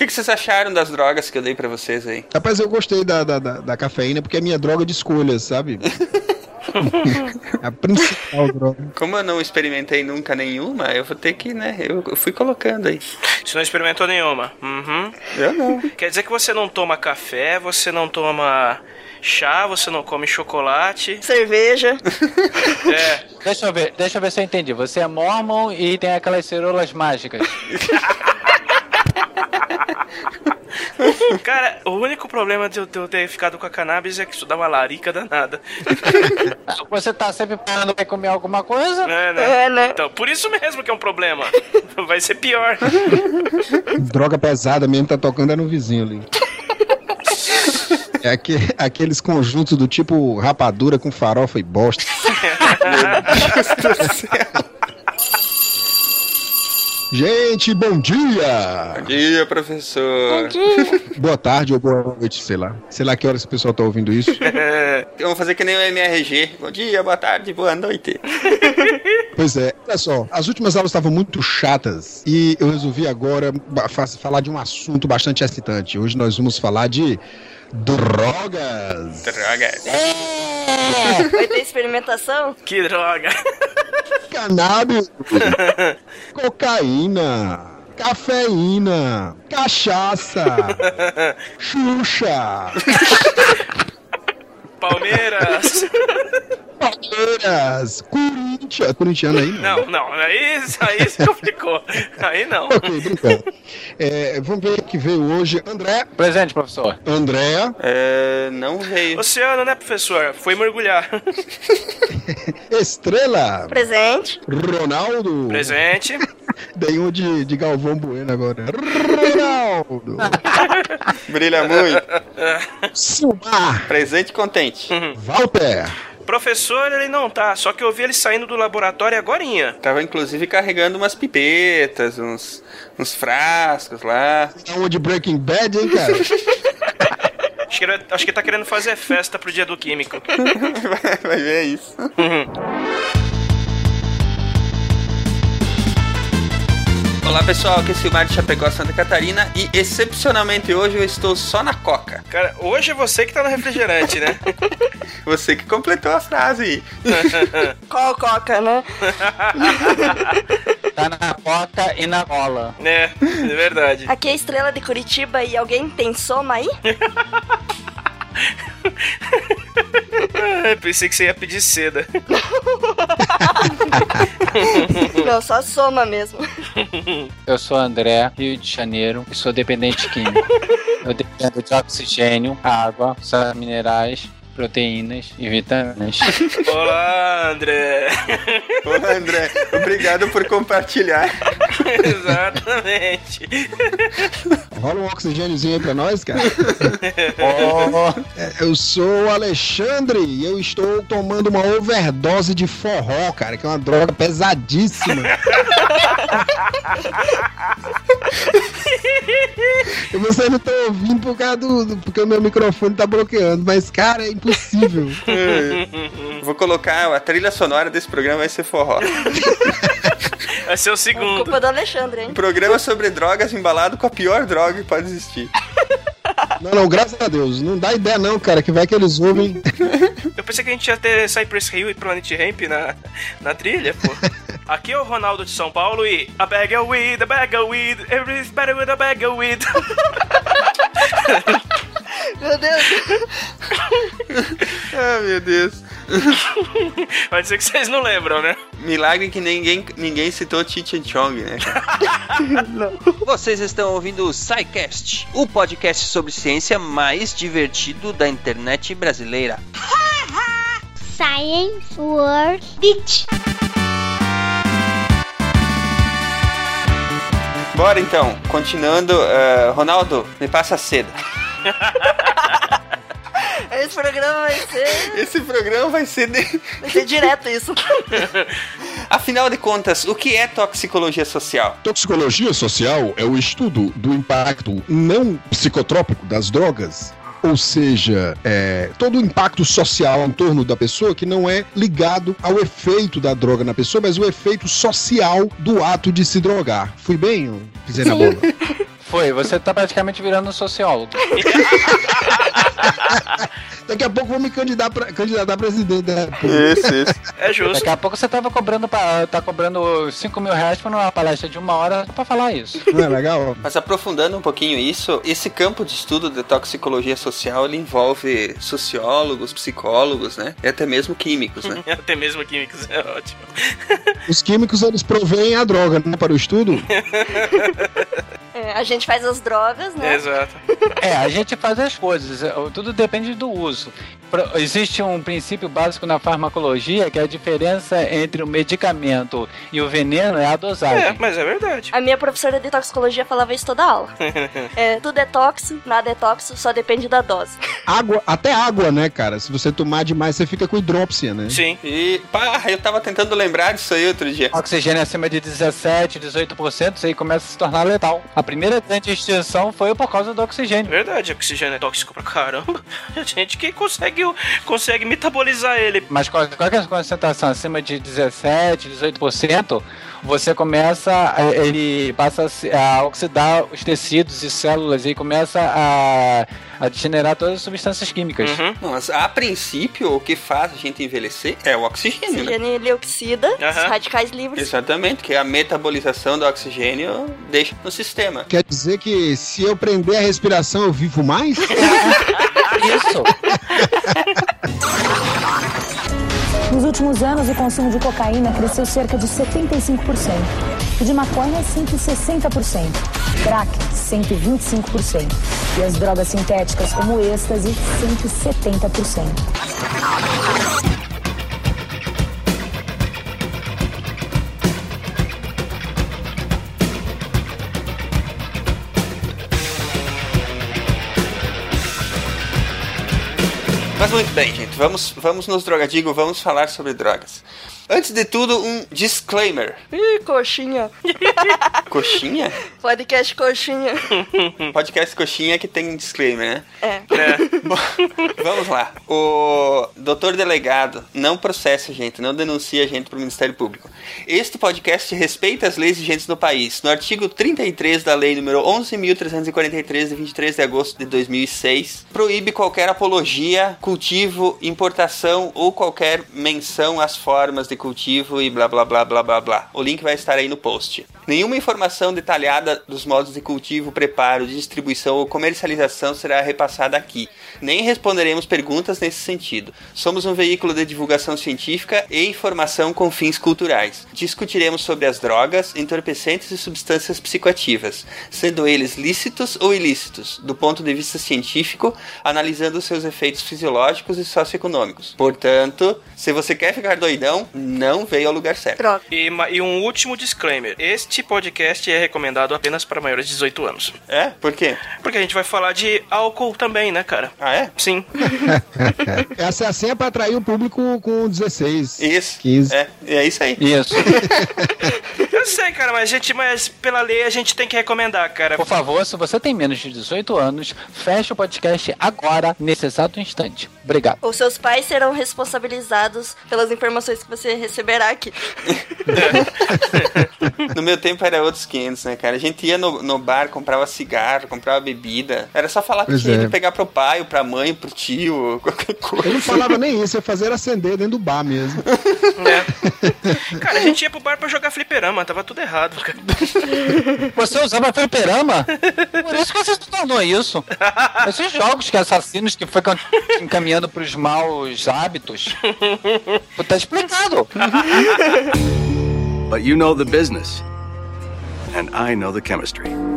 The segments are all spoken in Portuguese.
que, que vocês acharam das drogas que eu dei pra vocês aí? Rapaz, eu gostei da, da, da, da cafeína porque é minha droga de escolha, sabe? a principal droga. Como eu não experimentei nunca nenhuma, eu vou ter que, né? Eu, eu fui colocando aí. Você não experimentou nenhuma? Uhum. Eu não. Quer dizer que você não toma café, você não toma chá, você não come chocolate. Cerveja. É. Deixa eu ver, deixa eu ver se eu entendi. Você é mormon e tem aquelas cerolas mágicas. Cara, o único problema de eu ter ficado com a cannabis é que isso dá uma larica danada. Você tá sempre parando pra comer alguma coisa? É, né? É, né? Então, por isso mesmo que é um problema. Vai ser pior. Droga pesada mesmo tá tocando é no vizinho ali. É aque- aqueles conjuntos do tipo rapadura com farofa e bosta. Gente, bom dia! Bom dia, professor. Boa tarde ou boa noite, sei lá. Sei lá que horas o pessoal tá ouvindo isso. Vamos fazer que nem o MRG. Bom dia, boa tarde, boa noite. Pois é, olha só, as últimas aulas estavam muito chatas e eu resolvi agora falar de um assunto bastante excitante. Hoje nós vamos falar de drogas. Drogas. Vai ter experimentação? Que droga. Cannabis, cocaína, cafeína, cachaça, Xuxa, Palmeiras. Palmeiras, Corinthians. Corintiano aí, não. Não, não. Aí, aí se complicou. Aí não. Ok, brincando. É, vamos ver o que veio hoje. André, Presente, professor. Andréa, É, não veio. Oceano, né, professor? Foi mergulhar. Estrela, Presente. Ronaldo. Presente. Dei um de, de Galvão Bueno agora. Ronaldo. Brilha muito. Silmar. Presente e contente. Walter. Professor, ele não tá. Só que eu vi ele saindo do laboratório agorinha. Tava inclusive carregando umas pipetas, uns, uns frascos lá. Dá uma de Breaking Bad, hein, cara? Acho que, ele, acho que tá querendo fazer festa pro dia do químico. Vai, vai ver isso. Olá pessoal, aqui é Silmar de Chapecó, Santa Catarina e excepcionalmente hoje eu estou só na coca. Cara, hoje é você que tá no refrigerante, né? Você que completou a frase. Qual coca, né? Tá na coca e na bola. É, é verdade. Aqui é a estrela de Curitiba e alguém tem soma aí? Ah, Pensei que você ia pedir seda. Não, só soma mesmo. Eu sou André, Rio de Janeiro, e sou dependente químico. Eu dependo de oxigênio, água, sais minerais, proteínas e vitaminas. Olá, André. Ô André, obrigado por compartilhar. Exatamente. Rola um oxigêniozinho aí pra nós, cara. Oh, Eu sou o Alexandre e eu estou tomando uma overdose de forró, cara, que é uma droga pesadíssima. E Vocês não estão ouvindo por causa do, do- porque o meu microfone tá bloqueando, mas cara, é impossível. Vou colocar a trilha sonora desse programa vai ser forró. Vai ser o segundo. Culpa do Alexandre, hein? Um programa sobre drogas embalado com a pior droga que pode existir. Não, não, graças a Deus, não dá ideia não, cara, que vai que eles ouvem. Eu pensei que a gente ia ter Cypress Hill e Planet Ramp na, na trilha, pô. Aqui é o Ronaldo de São Paulo e a bag of weed, a bag of weed, everything's better with a bag of weed. Meu Deus. Ah, meu Deus. Pode ser que vocês não lembram, né? Milagre que ninguém, ninguém citou Cheech Chong, né? Vocês estão ouvindo o SciCast, o podcast sobre ciência mais divertido da internet brasileira. Science World Beach. Bora então, continuando. eh, Ronaldo, me passa a seda. Esse programa vai ser. Esse programa vai ser. de- Vai ser direto isso. Afinal de contas, o que é toxicologia social? Toxicologia social é o estudo do impacto não psicotrópico das drogas. Ou seja, é, todo o impacto social em torno da pessoa que não é ligado ao efeito da droga na pessoa, mas o efeito social do ato de se drogar. Fui bem? Eu pisei na bola. Foi, você tá praticamente virando um sociólogo. Daqui a pouco vou me candidatar pra, candidatar a presidente da República. Isso, isso. É justo. Daqui a pouco você tava cobrando pra, tá cobrando 5 mil reais pra uma palestra de uma hora só pra falar isso. Não é legal? Mas aprofundando um pouquinho isso, esse campo de estudo de toxicologia social, ele envolve sociólogos, psicólogos, né? E até mesmo químicos, né? Até mesmo químicos, é ótimo. Os químicos, eles provêm a droga, né, para o estudo. É, a gente faz as drogas, né? Exato. É, a gente faz as coisas, é, tudo depende do uso. Existe um princípio básico na farmacologia que a diferença entre o medicamento e o veneno é a É, dosagem. mas é verdade. A minha professora de toxicologia falava isso toda aula. É, tudo é tóxico, nada é tóxico, só depende da dose. Água, até água, né, cara? Se você tomar demais, você fica com hidrópsia, né? Sim. E, pá, eu tava tentando lembrar disso aí outro dia. Oxigênio acima de 17, 18%, isso aí começa a se tornar letal. A primeira grande extinção foi por causa do É oxigênio. verdade, oxigênio é tóxico pra caramba. A gente que consegue, consegue metabolizar ele. Mas qual, qual que é a concentração? Acima de 17, 18%, você começa, a- ele passa a oxidar os tecidos e células e começa a, a degenerar todas as substâncias químicas. Uhum. Mas a princípio, o que faz a gente envelhecer é o oxigênio, né? Oxigênio ele oxida os Aham. radicais livres. Exatamente, que a metabolização do oxigênio deixa no sistema. Quer dizer que se eu prender a respiração, eu vivo mais? Isso. Nos últimos anos, o consumo de cocaína cresceu cerca de 75%. O de maconha, 160%. Crack, 125%. E as drogas sintéticas, como êxtase, 170%. Mas muito bem, gente, vamos, vamos nos drogadigo, vamos falar sobre drogas. Antes de tudo, um disclaimer. Ih, coxinha. Coxinha? Podcast coxinha. Podcast coxinha que tem disclaimer, né? É. É. Bom, vamos lá. O doutor delegado não processa a gente, não denuncia a gente para o Ministério Público. Este podcast respeita as leis vigentes no país. No artigo 33 da lei número 11.343, de 23 de agosto de 2006, proíbe qualquer apologia, cultivo, importação ou qualquer menção às formas de cultivo e blá blá blá blá blá blá. O link vai estar aí no post. Nenhuma informação detalhada dos modos de cultivo, preparo, distribuição ou comercialização será repassada aqui. Nem responderemos perguntas nesse sentido. Somos um veículo de divulgação científica e informação com fins culturais. Discutiremos sobre as drogas, entorpecentes e substâncias psicoativas, sendo eles lícitos ou ilícitos, do ponto de vista científico, analisando seus efeitos fisiológicos e socioeconômicos. Portanto, se você quer ficar doidão, não veio ao lugar certo. Droga. E, e um último disclaimer: este podcast é recomendado apenas para maiores de 18 anos. É? Por quê? Porque a gente vai falar de álcool também, né, cara? Ah, é? Sim. Essa é a senha pra atrair o público com 16. Isso. 15. É, é isso aí. Isso. Eu sei, cara, mas, gente, mas pela lei a gente tem que recomendar, cara. Por favor, se você tem menos de 18 anos, feche o podcast agora, nesse exato instante. Obrigado. Ou seus pais serão responsabilizados pelas informações que você receberá aqui. No meu tempo era outros 500, né, cara? A gente ia no, no bar, comprava cigarro, comprava bebida. Era só falar que Pois tinha é. pegar pro pai, ou pra mãe, pro tio, qualquer coisa. Eu não falava nem isso, eu fazia era acender dentro do bar mesmo. É. Cara, a gente ia pro bar pra jogar fliperama, tava tudo errado, cara. Você usava fliperama? Por isso que você se tornou isso. Esses jogos que assassinos que foi encaminhando pros maus hábitos. Tá explicado. But you know the business. And I know the chemistry.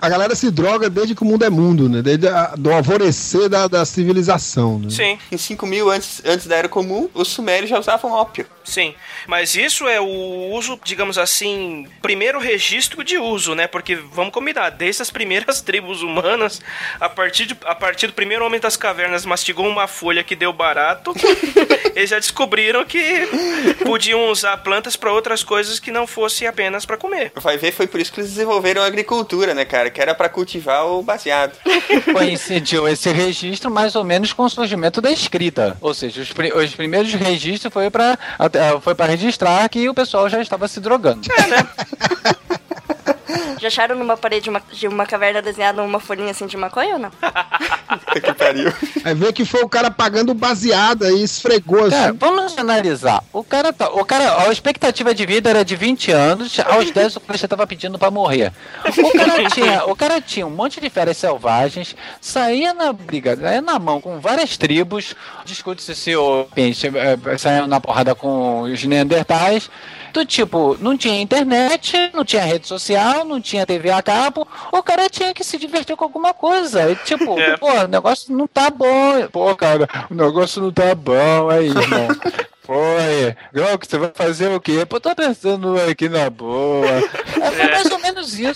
A galera se droga desde que o mundo é mundo, né? Desde a, do alvorecer da, da civilização, né? Sim, Em 5 mil antes, antes da Era Comum, os sumérios já usavam ópio. sim. Mas isso é o uso, digamos assim, primeiro registro de uso, né? Porque vamos combinar, desde as primeiras tribos humanas, a partir, de, a partir do primeiro homem das cavernas mastigou uma folha que deu barato, eles já descobriram que podiam usar plantas para outras coisas que não fossem apenas para comer. Vai ver, foi por isso que eles desenvolveram a agricultura, né, cara? Que era pra cultivar o baseado. Coincidiu esse registro mais ou menos com o surgimento da escrita. Ou seja, os, pri- os primeiros registros foi para foi para registrar que o pessoal já estava se drogando. Já acharam numa parede de uma, de uma caverna desenhada uma folhinha assim de maconha ou não? que pariu. Aí vê que foi o cara pagando baseada e esfregou assim. Cara, vamos analisar. O cara, tá, o cara, a expectativa de vida era de 20 anos, aos 10 o cara já tava pedindo pra morrer. O cara tinha, o cara tinha um monte de férias selvagens, saía na briga, saía na mão com várias tribos, discute-se se o pente eh, saia na porrada com os neandertais. Do tipo, não tinha internet, não tinha rede social, não tinha TV a cabo, o cara tinha que se divertir com alguma coisa. E, tipo, É. pô, o negócio não tá bom. Pô, cara, o negócio não tá bom aí, irmão. Foi. Que você vai fazer o quê? Pô, tô pensando aqui na boa. É, foi mais ou menos isso.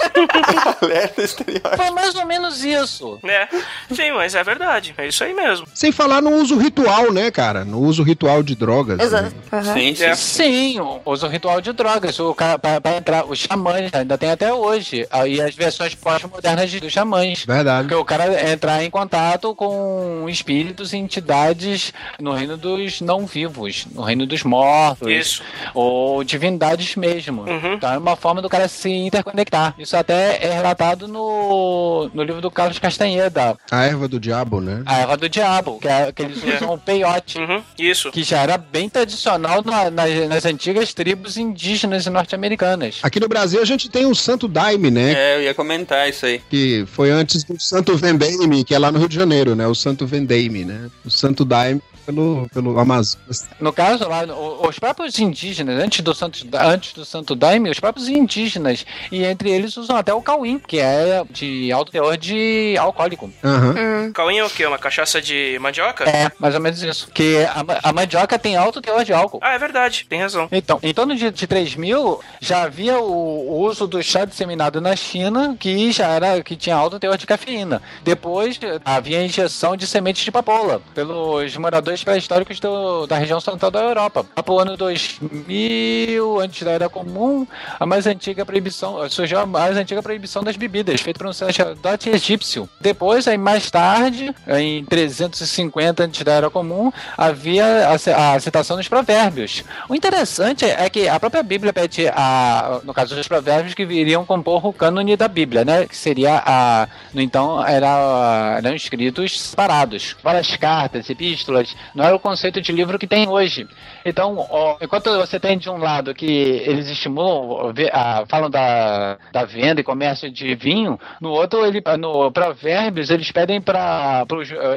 Foi mais ou menos isso. É, sim, mas é verdade. É isso aí mesmo. Sem falar no uso ritual, né, cara? No uso ritual de drogas. Exato. né? Aham. Sim, sim. É. Sim, o- usa o ritual de drogas. O cara, pra, pra entrar, os xamãs ainda tem até hoje. Aí as versões pós-modernas de- dos xamãs. Verdade. Porque o cara entrar em contato com espíritos e entidades no reino dos não vivos, no reino dos mortos. Isso. Ou divindades mesmo. Uhum. Então é uma forma do cara se interconectar. Isso até é relatado no, no livro do Carlos Castanheda, A erva do diabo, né? A Erva do Diabo, que, é, que eles É. usam o peiote. Uhum, isso. Que já era bem tradicional na- nas, nas antigas tribos indígenas e norte-americanas. Aqui no Brasil a gente tem o Santo Daime, né? É, eu ia comentar isso aí. Que foi antes do Santo Vendaime, que é lá no Rio de Janeiro, né? O Santo Vendaime, né? O Santo Daime pelo, pelo Amazonas. No caso lá, o- os próprios indígenas, antes do Santo, antes do Santo Daime, os próprios indígenas, e entre eles usam até o cauim, que é de alto teor de alcoólico. Aham. Hum. Cauim é o quê? Uma cachaça de mandioca? É, mais ou menos isso. Que a, a mandioca tem alto teor de álcool. Ah, é verdade. Tem razão. Então, em torno de, de 3 mil, já havia o, o uso do chá disseminado na China, que já era que tinha alto teor de cafeína. Depois, havia a injeção de sementes de papoula pelos moradores pré-históricos do- da região central da Europa. Lá pro ano 2000, antes da Era Comum, a mais antiga proibição, surgiu a mais antiga proibição das bebidas, feita por um sacerdote egípcio. Depois, aí mais tarde, em 350 antes da Era Comum, havia a, a citação dos provérbios. O interessante é que a própria Bíblia pede, a, no caso dos provérbios, que viriam compor o cânone da Bíblia, né? Que seria a. No então, era, eram escritos separados. Várias cartas, epístolas. Não era o conceito de livro que tem hoje. Então, ó, enquanto você tem de um lado que eles estimulam, a- falam da, da venda e comércio de vinho, no outro, ele, no Provérbios, eles pedem para.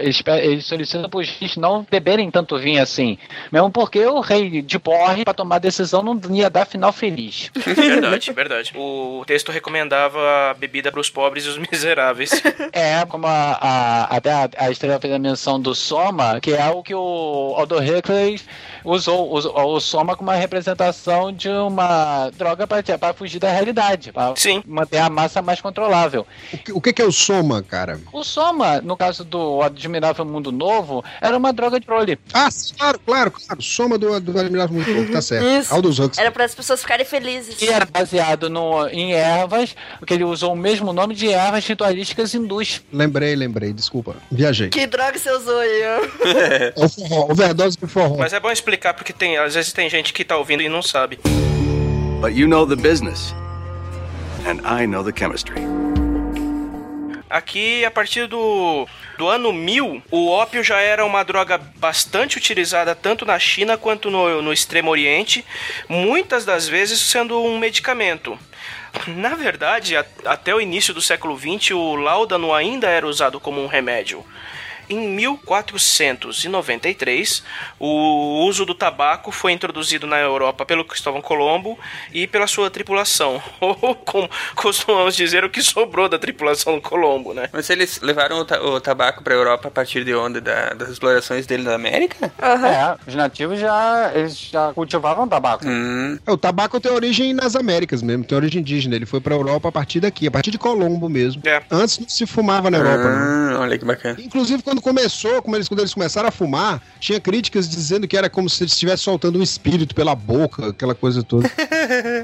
Eles, pe- eles solicitam para os reis não beberem tanto vinho assim. Mesmo porque o rei de porre, para tomar decisão, não ia dar final feliz. Verdade, verdade. O texto recomendava a bebida para os pobres e os miseráveis. É, como a, a, até a, a estrela fez a menção do Soma, que é o que o Aldo Huxley usou, usou o Soma como uma representação de uma droga para fugir da realidade, para Sim. manter a massa mais controlável. O que, o que é o Soma, cara? O Soma, no caso do Admirável Mundo Novo, era uma droga de prole. Ah, sim, claro, claro, claro. Soma do, do Admirável Muito Pouco, tá certo. Isso. Aldous Huxley. Era para as pessoas ficarem felizes. Que era baseado no, em ervas, porque ele usou o mesmo nome de ervas ritualísticas hindus. Lembrei, lembrei, desculpa. Viajei. Que droga você usou aí? É o forró, overdose de forró. Mas é bom explicar porque tem, às vezes tem gente que tá ouvindo e não sabe. But you know the business. And I know the chemistry. Aqui, a partir do, do ano 1000, o ópio já era uma droga bastante utilizada tanto na China quanto no, no Extremo Oriente, muitas das vezes sendo um medicamento. Na verdade, a- até o início do século XX, o láudano ainda era usado como um remédio. Em 1493, o uso do tabaco foi introduzido na Europa pelo Cristóvão Colombo e pela sua tripulação. Ou, como costumamos dizer, o que sobrou da tripulação do Colombo, né? Mas eles levaram o, ta- o tabaco pra Europa a partir de onde? Da- das explorações dele na América? É, os nativos já, eles já cultivavam tabaco. Hum, É, o tabaco tem origem nas Américas mesmo, tem origem indígena. Ele foi pra Europa a partir daqui, a partir de Colombo mesmo. É. Antes não se fumava na Europa, não. ah, olha que bacana. Inclusive, quando começou, como eles, quando eles começaram a fumar, tinha críticas dizendo que era como se eles estivessem soltando um espírito pela boca, aquela coisa toda.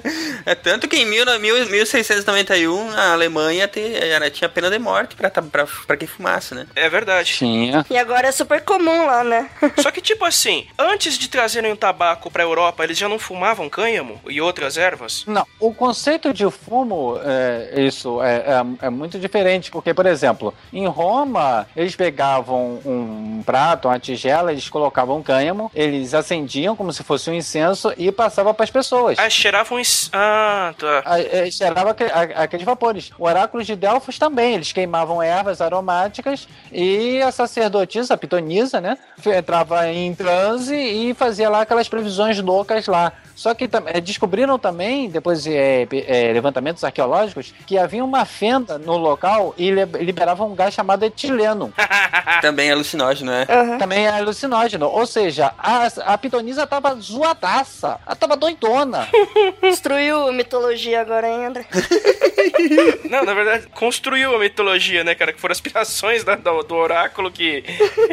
É tanto que em mil, mil, 1691 a Alemanha te, era, tinha pena de morte pra, pra, pra quem fumasse, né? É verdade. Tinha. E agora é super comum lá, né? Só que, tipo assim, antes de trazerem o tabaco pra Europa, eles já não fumavam cânhamo e outras ervas? Não, o conceito de fumo, é, isso é, é, é muito diferente, porque, por exemplo, em Roma, eles pegavam um prato, uma tigela, eles colocavam cânhamo, eles acendiam como se fosse um incenso e passavam para as pessoas. Ah, cheiravam. Ah, tá. A- é, cheirava aqueles vapores. O oráculo de Delfos também, eles queimavam ervas aromáticas e a sacerdotisa, a pitonisa, né, entrava em transe e fazia lá aquelas previsões loucas lá. Só que eh, descobriram também, depois de pe- eh, levantamentos arqueológicos, que havia uma fenda no local e li- liberava um gás chamado etileno. Também é alucinógeno, né? Também é alucinógeno. Ou seja, a, a pitonisa tava zoadaça. Ela tava doidona. Destruiu mitologia agora, hein, André? Não, na verdade, construiu a mitologia, né, cara? Que foram aspirações da- do, do oráculo que,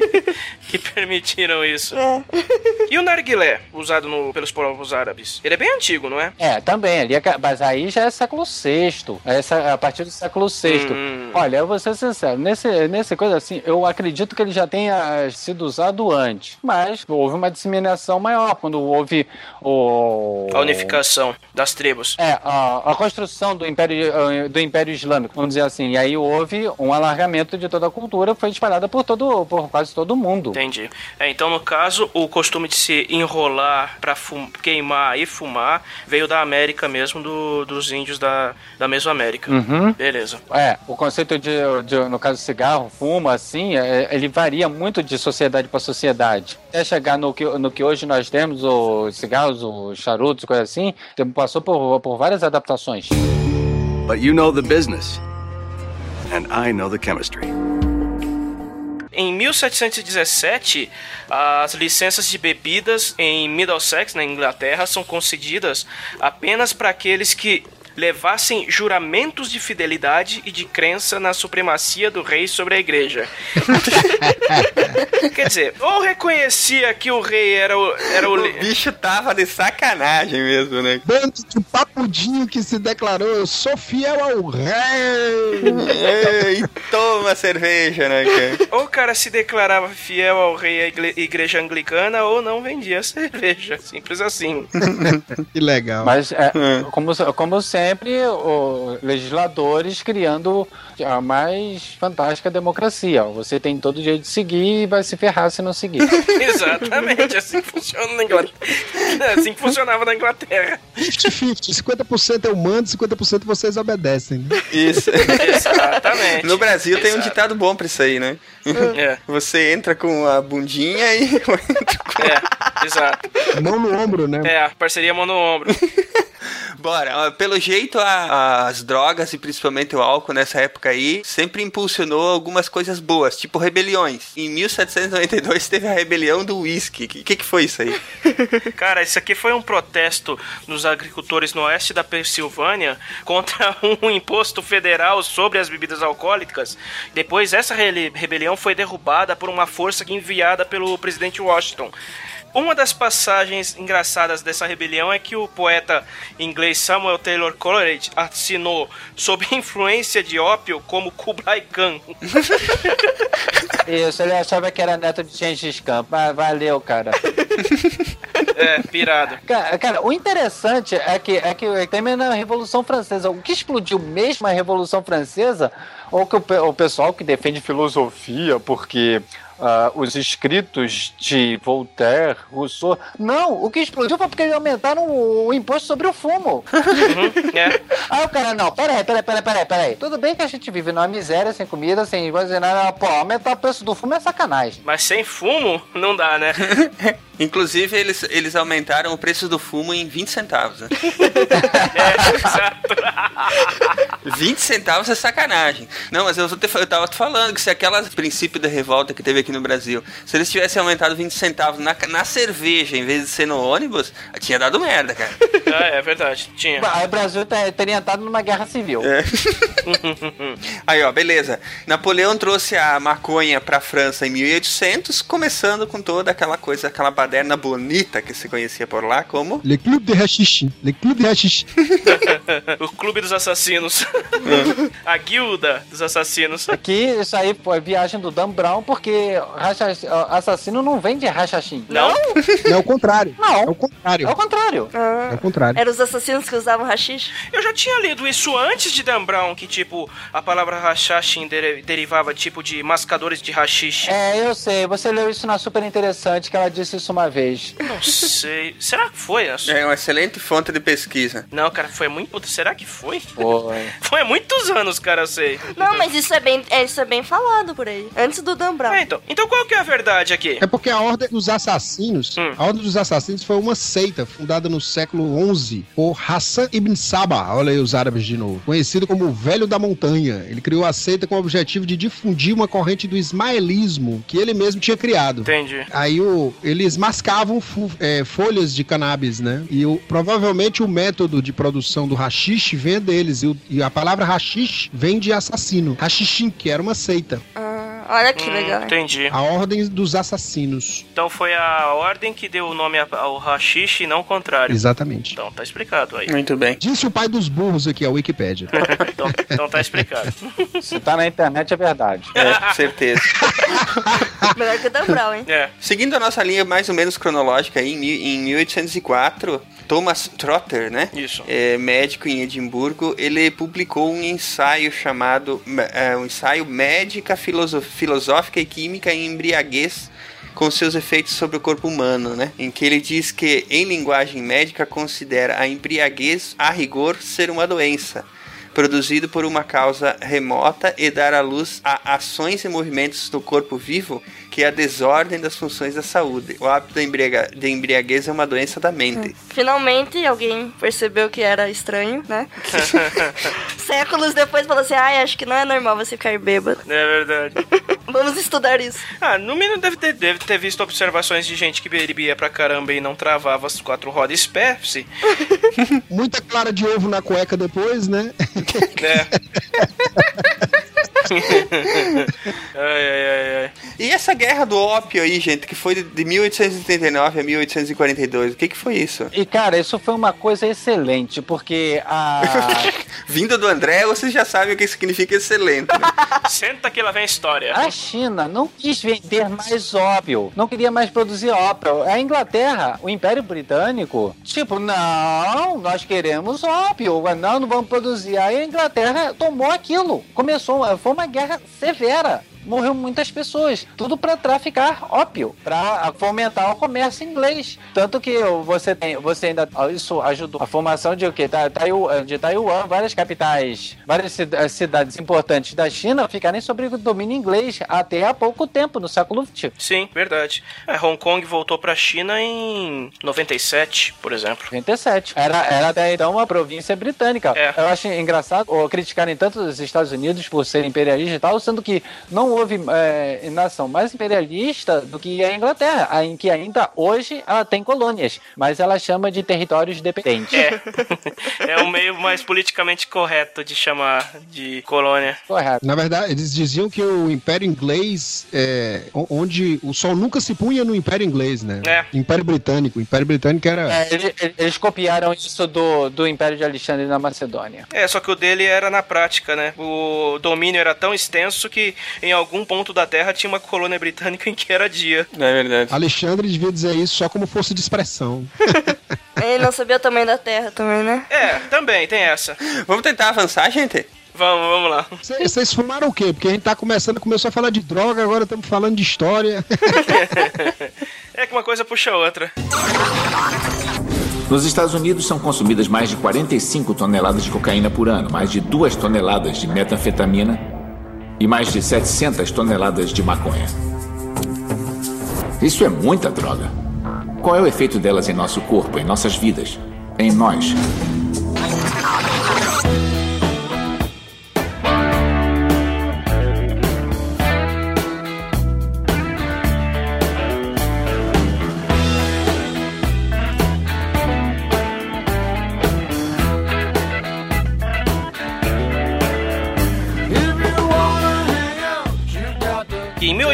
que permitiram isso. É. E o narguilé, usado no- pelos povos árabes? Ele é bem antigo, não é? É, também. Ali é mas aí já é século VI. Essa, a partir do século VI. Hum. Olha, eu vou ser sincero. Nesse, nesse coisa assim, eu acredito que ele já tenha eh, sido usado antes. Mas houve uma disseminação maior quando houve o. A unificação das tribos. É, a, a construção do Império, eh, do Império Islâmico, vamos dizer assim. E aí houve um alargamento de toda a cultura, foi espalhada por, todo, por quase todo mundo. Entendi. É, então, no caso, o costume de se enrolar fum- queimar e fumar veio da América mesmo, do- dos índios da, da Mesoamérica. Uhum. Beleza. É, o conceito de, de, no caso cigarro, fumo, assim, é, ele varia muito de sociedade para sociedade. Até chegar no que, no que hoje nós temos, os cigarros, os charutos, coisa assim, passou por, por várias adaptações. But you know the business. And I know the chemistry. Em 1717, as licenças de bebidas em Middlesex, na Inglaterra, são concedidas apenas para aqueles que levassem juramentos de fidelidade e de crença na supremacia do rei sobre a igreja. Quer dizer, ou reconhecia que o rei era o, era o, O bicho tava de sacanagem mesmo, né? Bando de papudinho que se declarou, eu sou fiel ao rei. Ei, toma cerveja, né, cara? ou o cara se declarava fiel ao rei e igreja anglicana ou não vendia cerveja. Simples assim. Que legal. Mas, é, como, como sempre, o, legisladores criando a mais fantástica democracia. Você tem todo o jeito de seguir e vai se ferrar se não seguir. Exatamente, assim que funciona na Inglaterra. É assim que funcionava na Inglaterra. 50-50, 50% eu mando, 50% vocês obedecem. Né? Isso. Exatamente. No Brasil tem um Exato. ditado bom pra isso aí, né? É, Você entra com a bundinha e eu entro com... é, exato. Mão no ombro, né? É, parceria mão no ombro. Bora, pelo jeito a- as drogas e principalmente o álcool nessa época aí sempre impulsionou algumas coisas boas, tipo rebeliões. Em 1792 teve a rebelião do whisky. O que, que, foi isso aí? Cara, isso aqui foi um protesto dos agricultores no oeste da Pensilvânia contra um imposto federal sobre as bebidas alcoólicas. Depois, essa rele- rebelião foi derrubada por uma força enviada pelo presidente Washington. Uma das passagens engraçadas dessa rebelião é que o poeta inglês Samuel Taylor Coleridge assinou sob influência de ópio como Kublai Khan. Isso, ele achava que era neto de Gengis Khan. Mas valeu, cara. É, pirado. Cara, cara, o interessante é que, é que também na Revolução Francesa, o que explodiu mesmo a Revolução Francesa, ou que o, o pessoal que defende filosofia, porque ah, os escritos de Voltaire, Rousseau. Não, o que explodiu foi porque eles aumentaram o, o imposto sobre o fumo. Uhum, é. Aí o cara, não, peraí, peraí, peraí, peraí, peraí. Tudo bem que a gente vive numa miséria, sem comida, sem coisa, nada. Pô, aumentar o preço do fumo é sacanagem. Mas sem fumo, não dá, né? Inclusive, eles, eles aumentaram o preço do fumo em 20 centavos. Né? É, exato. 20 centavos é sacanagem. Não, mas eu, te- eu tava te falando que se aquelas princípio da revolta que teve aqui no Brasil, se eles tivessem aumentado 20 centavos na, na cerveja em vez de ser no ônibus, tinha dado merda, cara. Ah, é verdade. Tinha. Aí o Brasil te- teria entrado numa guerra civil. É. Aí, ó, beleza. Napoleão trouxe a maconha pra França em 1800, começando com toda aquela coisa, aquela baderna bonita que se conhecia por lá como... Le Club de Hashish. Le Club de Hashish. o Clube dos Assassinos. A guilda dos assassinos. Aqui, isso aí foi viagem do Dan Brown, porque assassino não vem de rachachim. Não? É o contrário. Não. É o contrário. É o contrário. É o contrário. Eram os assassinos que usavam rachixe? Eu já tinha lido isso antes de Dan Brown, que tipo, a palavra rachachin deri- derivava tipo de mascadores de rachixe. É, eu sei. Você leu isso na Super Interessante, que ela disse isso uma vez. Não sei. Será que foi? É uma excelente fonte de pesquisa. Não, cara, foi muito. Será que foi? Foi. Foi há muitos anos, cara, eu sei. Não, mas isso é bem, é, isso é bem falado por aí. Antes do Dan Brown. É, então. Então qual que é a verdade aqui? É porque a Ordem dos Assassinos, Hum. a Ordem dos Assassinos foi uma seita fundada no século XI por Hassan ibn Sabah, olha aí os árabes de novo, conhecido como o Velho da Montanha. Ele criou a seita com o objetivo de difundir uma corrente do ismaelismo que ele mesmo tinha criado. Entendi. Aí o, eles mascavam é, folhas de cannabis, né? E o- provavelmente o método de produção do hashish vem deles. E, o- e a palavra hashish vem de assassino. Hashishim, que era uma seita. Ah, olha que Hum, legal. Entendi. A Ordem dos Assassinos. Então foi a ordem que deu o nome ao rachixe e não o contrário. Exatamente. Então tá explicado aí. Muito bem. Disse o pai dos burros aqui, a Wikipédia. então, então tá explicado. Se tá na internet, é verdade. É, certeza. Melhor que o Dan Brown, hein? É. Seguindo a nossa linha mais ou menos cronológica, aí, em, mil- em 1804, Thomas Trotter, né? Isso. é, médico em Edimburgo, ele publicou um ensaio chamado é, um ensaio Médica Filoso- Filosófica e Química em Embriaguez com seus efeitos sobre o corpo humano, né? Em que ele diz que, em linguagem médica, considera a embriaguez, a rigor, ser uma doença, produzido por uma causa remota e dar à luz a ações e movimentos do corpo vivo que é a desordem das funções da saúde. O hábito da embriaga- de embriaguez é uma doença da mente. Finalmente alguém percebeu que era estranho, né? Séculos depois falou assim: ai, acho que não é normal você ficar bêbado. É verdade. Vamos estudar isso. Ah, no mínimo deve ter, deve ter visto observações de gente que bebia pra caramba e não travava as quatro rodas Pepsi. Muita clara de ovo na cueca depois, né? É. ai, ai, ai, ai. E essa guerra do ópio aí, gente, que foi de- de 1839 a 1842, o que que foi isso? E, cara, isso foi uma coisa excelente, porque a. Vindo do André, vocês já sabem o que significa excelente. né? Senta que lá vem a história. A China não quis vender mais ópio, não queria mais produzir ópio. A Inglaterra, o Império Britânico, tipo, não, nós queremos ópio, não, não vamos produzir. Aí a Inglaterra tomou aquilo, começou, foi uma guerra severa. Morreu muitas pessoas, tudo para traficar ópio, para fomentar o comércio inglês. Tanto que você tem, você ainda isso ajudou a formação de o que de Taiwan, várias capitais, várias cida- cidades importantes da China ficarem sob o domínio inglês até há pouco tempo, no século XX. Sim, verdade. É, Hong Kong voltou pra China em 97, por exemplo. 97. Era, era até então uma província britânica. É. Eu acho engraçado ou, criticarem tanto os Estados Unidos por serem imperialistas e tal, sendo que não houve é, nação mais imperialista do que a Inglaterra, a- em que ainda hoje ela tem colônias, mas ela chama de territórios dependentes. É. é o meio mais politicamente correto de chamar de colônia. Correto. Na verdade, eles diziam que o Império Inglês é onde o sol nunca se punha no Império Inglês, né? É. Império Britânico. O Império Britânico era. É, eles, eles copiaram isso do, do Império de Alexandre na Macedônia. É, só que o dele era na prática, né? O domínio era tão extenso que em algum ponto da Terra tinha uma colônia britânica em que era dia. É verdade. Alexandre devia dizer isso só como força de expressão. Ele não sabia o tamanho da Terra também, né? É, também tem essa. Vamos tentar avançar, gente? Vamos, vamos lá. Vocês vocês fumaram o quê? Porque a gente tá começando, começou a falar de droga, agora estamos falando de história. É que uma coisa puxa a outra. Nos Estados Unidos são consumidas mais de 45 toneladas de cocaína por ano, mais de 2 toneladas de metanfetamina e mais de 700 toneladas de maconha. Isso é muita droga. Qual é o efeito delas em nosso corpo, em nossas vidas, em nós?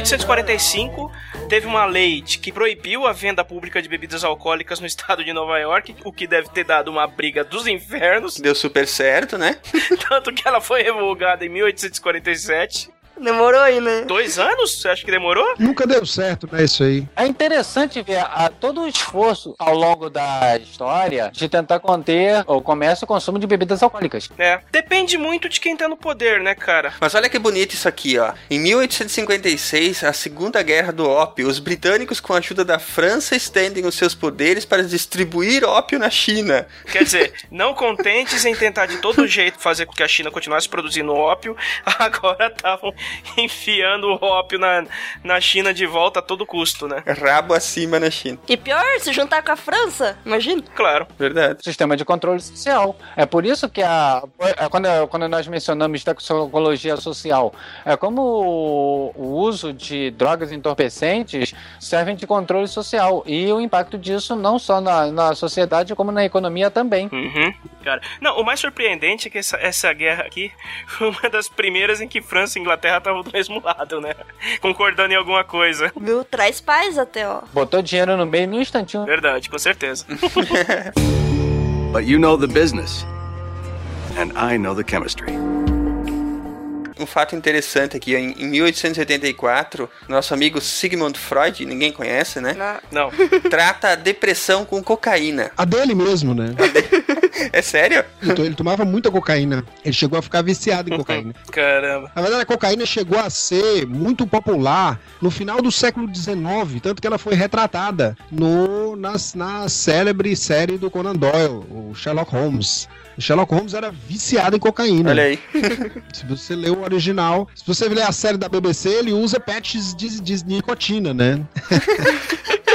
1845 teve uma lei que proibiu a venda pública de bebidas alcoólicas no estado de Nova York, o que deve ter dado uma briga dos infernos, Deu super certo, né? tanto que ela foi revogada em 1847. Demorou aí, né? Dois anos? Você acha que demorou? Nunca deu certo, né? Isso aí. É interessante ver a, todo o esforço ao longo da história de tentar conter o comércio e o consumo de bebidas alcoólicas. É. Depende muito de quem tá no poder, né, cara? Mas olha que bonito isso aqui, ó. Em 1856, a Segunda Guerra do Ópio, os britânicos, com a ajuda da França, estendem os seus poderes para distribuir ópio na China. Quer dizer, não contentes em tentar de todo jeito fazer com que a China continuasse produzindo ópio, agora estavam enfiando o ópio na, na China de volta a todo custo, né? Rabo acima na China. E pior, se juntar com a França, imagina. Claro. Verdade. Sistema de controle social. É por isso que a, é quando, quando nós mencionamos toxicologia social, é como o, o uso de drogas entorpecentes servem de controle social e o impacto disso não só na, na sociedade como na economia também. Uhum, cara. Não, o mais surpreendente é que essa, essa guerra aqui foi uma das primeiras em que França e Inglaterra estavam do mesmo lado, né? Concordando em alguma coisa. Viu? Traz paz até, ó. Botou dinheiro no meio no instantinho. Verdade, com certeza. But you know the business. And I know the chemistry. Um fato interessante aqui, em em 1884, nosso amigo Sigmund Freud, ninguém conhece, né? Não. Trata a depressão com cocaína. A dele mesmo, né? É sério? Então, ele tomava muita cocaína. Ele chegou a ficar viciado em cocaína. Caramba. Na verdade, a cocaína chegou a ser muito popular no final do século XIX, tanto que ela foi retratada no, na, na célebre série do Conan Doyle, o Sherlock Holmes. Sherlock Holmes era viciado em cocaína. Olha aí. Se você lê o original, se você ler a série da BBC, ele usa patches de, de nicotina, né?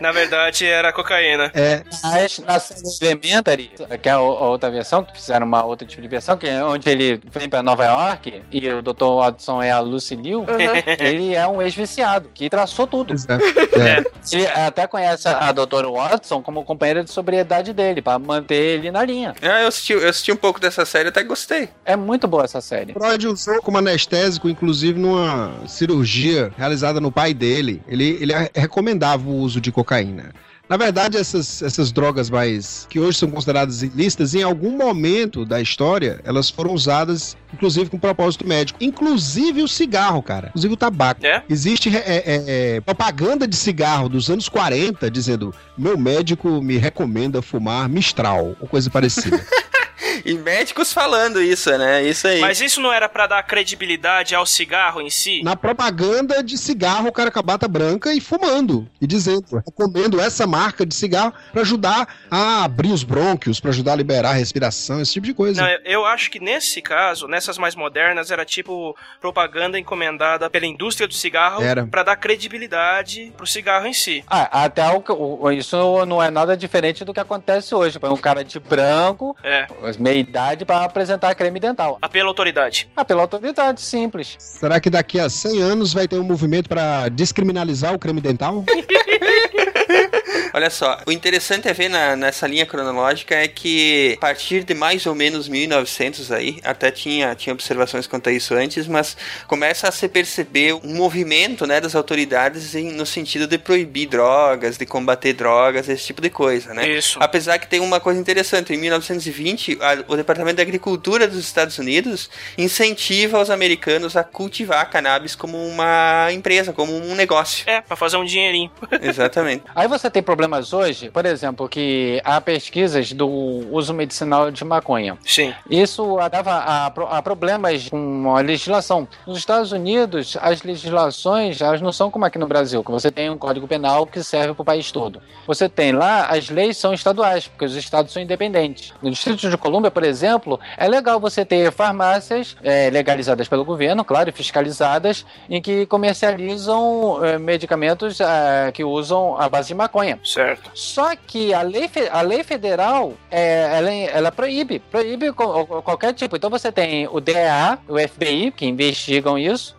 Na verdade, era cocaína. É. Mas na Elementary, que é a, outra versão, que fizeram uma outra tipo de versão, que é onde ele vem pra Nova York e o Dr. Watson é a Lucy Liu, ele é um ex-viciado que traçou tudo. É. Ele até conhece a Dr. Watson como companheira de sobriedade dele, pra manter ele na linha. Ah, eu assisti, eu assisti um pouco dessa série, até gostei. É muito boa essa série. Freud usou como anestésico, inclusive numa cirurgia realizada no pai dele. Ele, ele recomendava o uso de cocaína. Na verdade, essas, essas drogas mais que hoje são consideradas ilícitas, em algum momento da história, elas foram usadas, inclusive com propósito médico. Inclusive o cigarro, cara. Inclusive o tabaco. É? Existe é, é, é, propaganda de cigarro dos anos 40 dizendo: meu médico me recomenda fumar Mistral, ou coisa parecida. E médicos falando isso, né? Isso aí. Mas isso não era pra dar credibilidade ao cigarro em si? na propaganda de cigarro, o cara com a bata branca e fumando. E dizendo, recomendo essa marca de cigarro pra ajudar a abrir os brônquios, pra ajudar a liberar a respiração, esse tipo de coisa. Não, eu- acho que nesse caso, nessas mais modernas, era tipo propaganda encomendada pela indústria do cigarro Era. pra dar credibilidade pro cigarro em si. Ah, até o, que- o- isso não é nada diferente do que acontece hoje. Um cara de branco, É. meia idade, pra apresentar creme dental. A pela autoridade. Ah, pela autoridade, simples. Será que daqui a 100 anos vai ter um movimento pra descriminalizar o creme dental? Olha só, o interessante é ver na- nessa linha cronológica é que a partir de mais ou menos 1900 aí, até tinha, tinha observações quanto a isso antes, mas começa a se perceber um movimento né, das autoridades em- no sentido de proibir drogas, de combater drogas, esse tipo de coisa, né? Isso. Apesar que tem uma coisa interessante, em 1920, a- o Departamento de Agricultura dos Estados Unidos incentiva os americanos a cultivar cannabis como uma empresa, como um negócio. É, pra fazer um dinheirinho. Exatamente. Aí você tem problemas hoje, por exemplo, que há pesquisas do uso medicinal de maconha. Sim. Isso leva a, a problemas com a legislação. Nos Estados Unidos, as legislações elas não são como aqui no Brasil, que você tem um código penal que serve para o país todo. Você tem lá, as leis são estaduais, porque os estados são independentes. No Distrito de Colômbia, por exemplo, é legal você ter farmácias é, legalizadas pelo governo, claro, e fiscalizadas, em que comercializam é, medicamentos é, que usam a base de maconha. Certo. Só que a lei, a lei federal, é, ela, ela proíbe, proíbe qualquer tipo. Então você tem o DEA, o FBI, que investigam isso,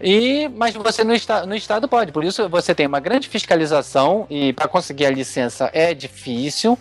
E, mas você no, esta, no estado pode. Por isso você tem uma grande fiscalização e para conseguir a licença é difícil.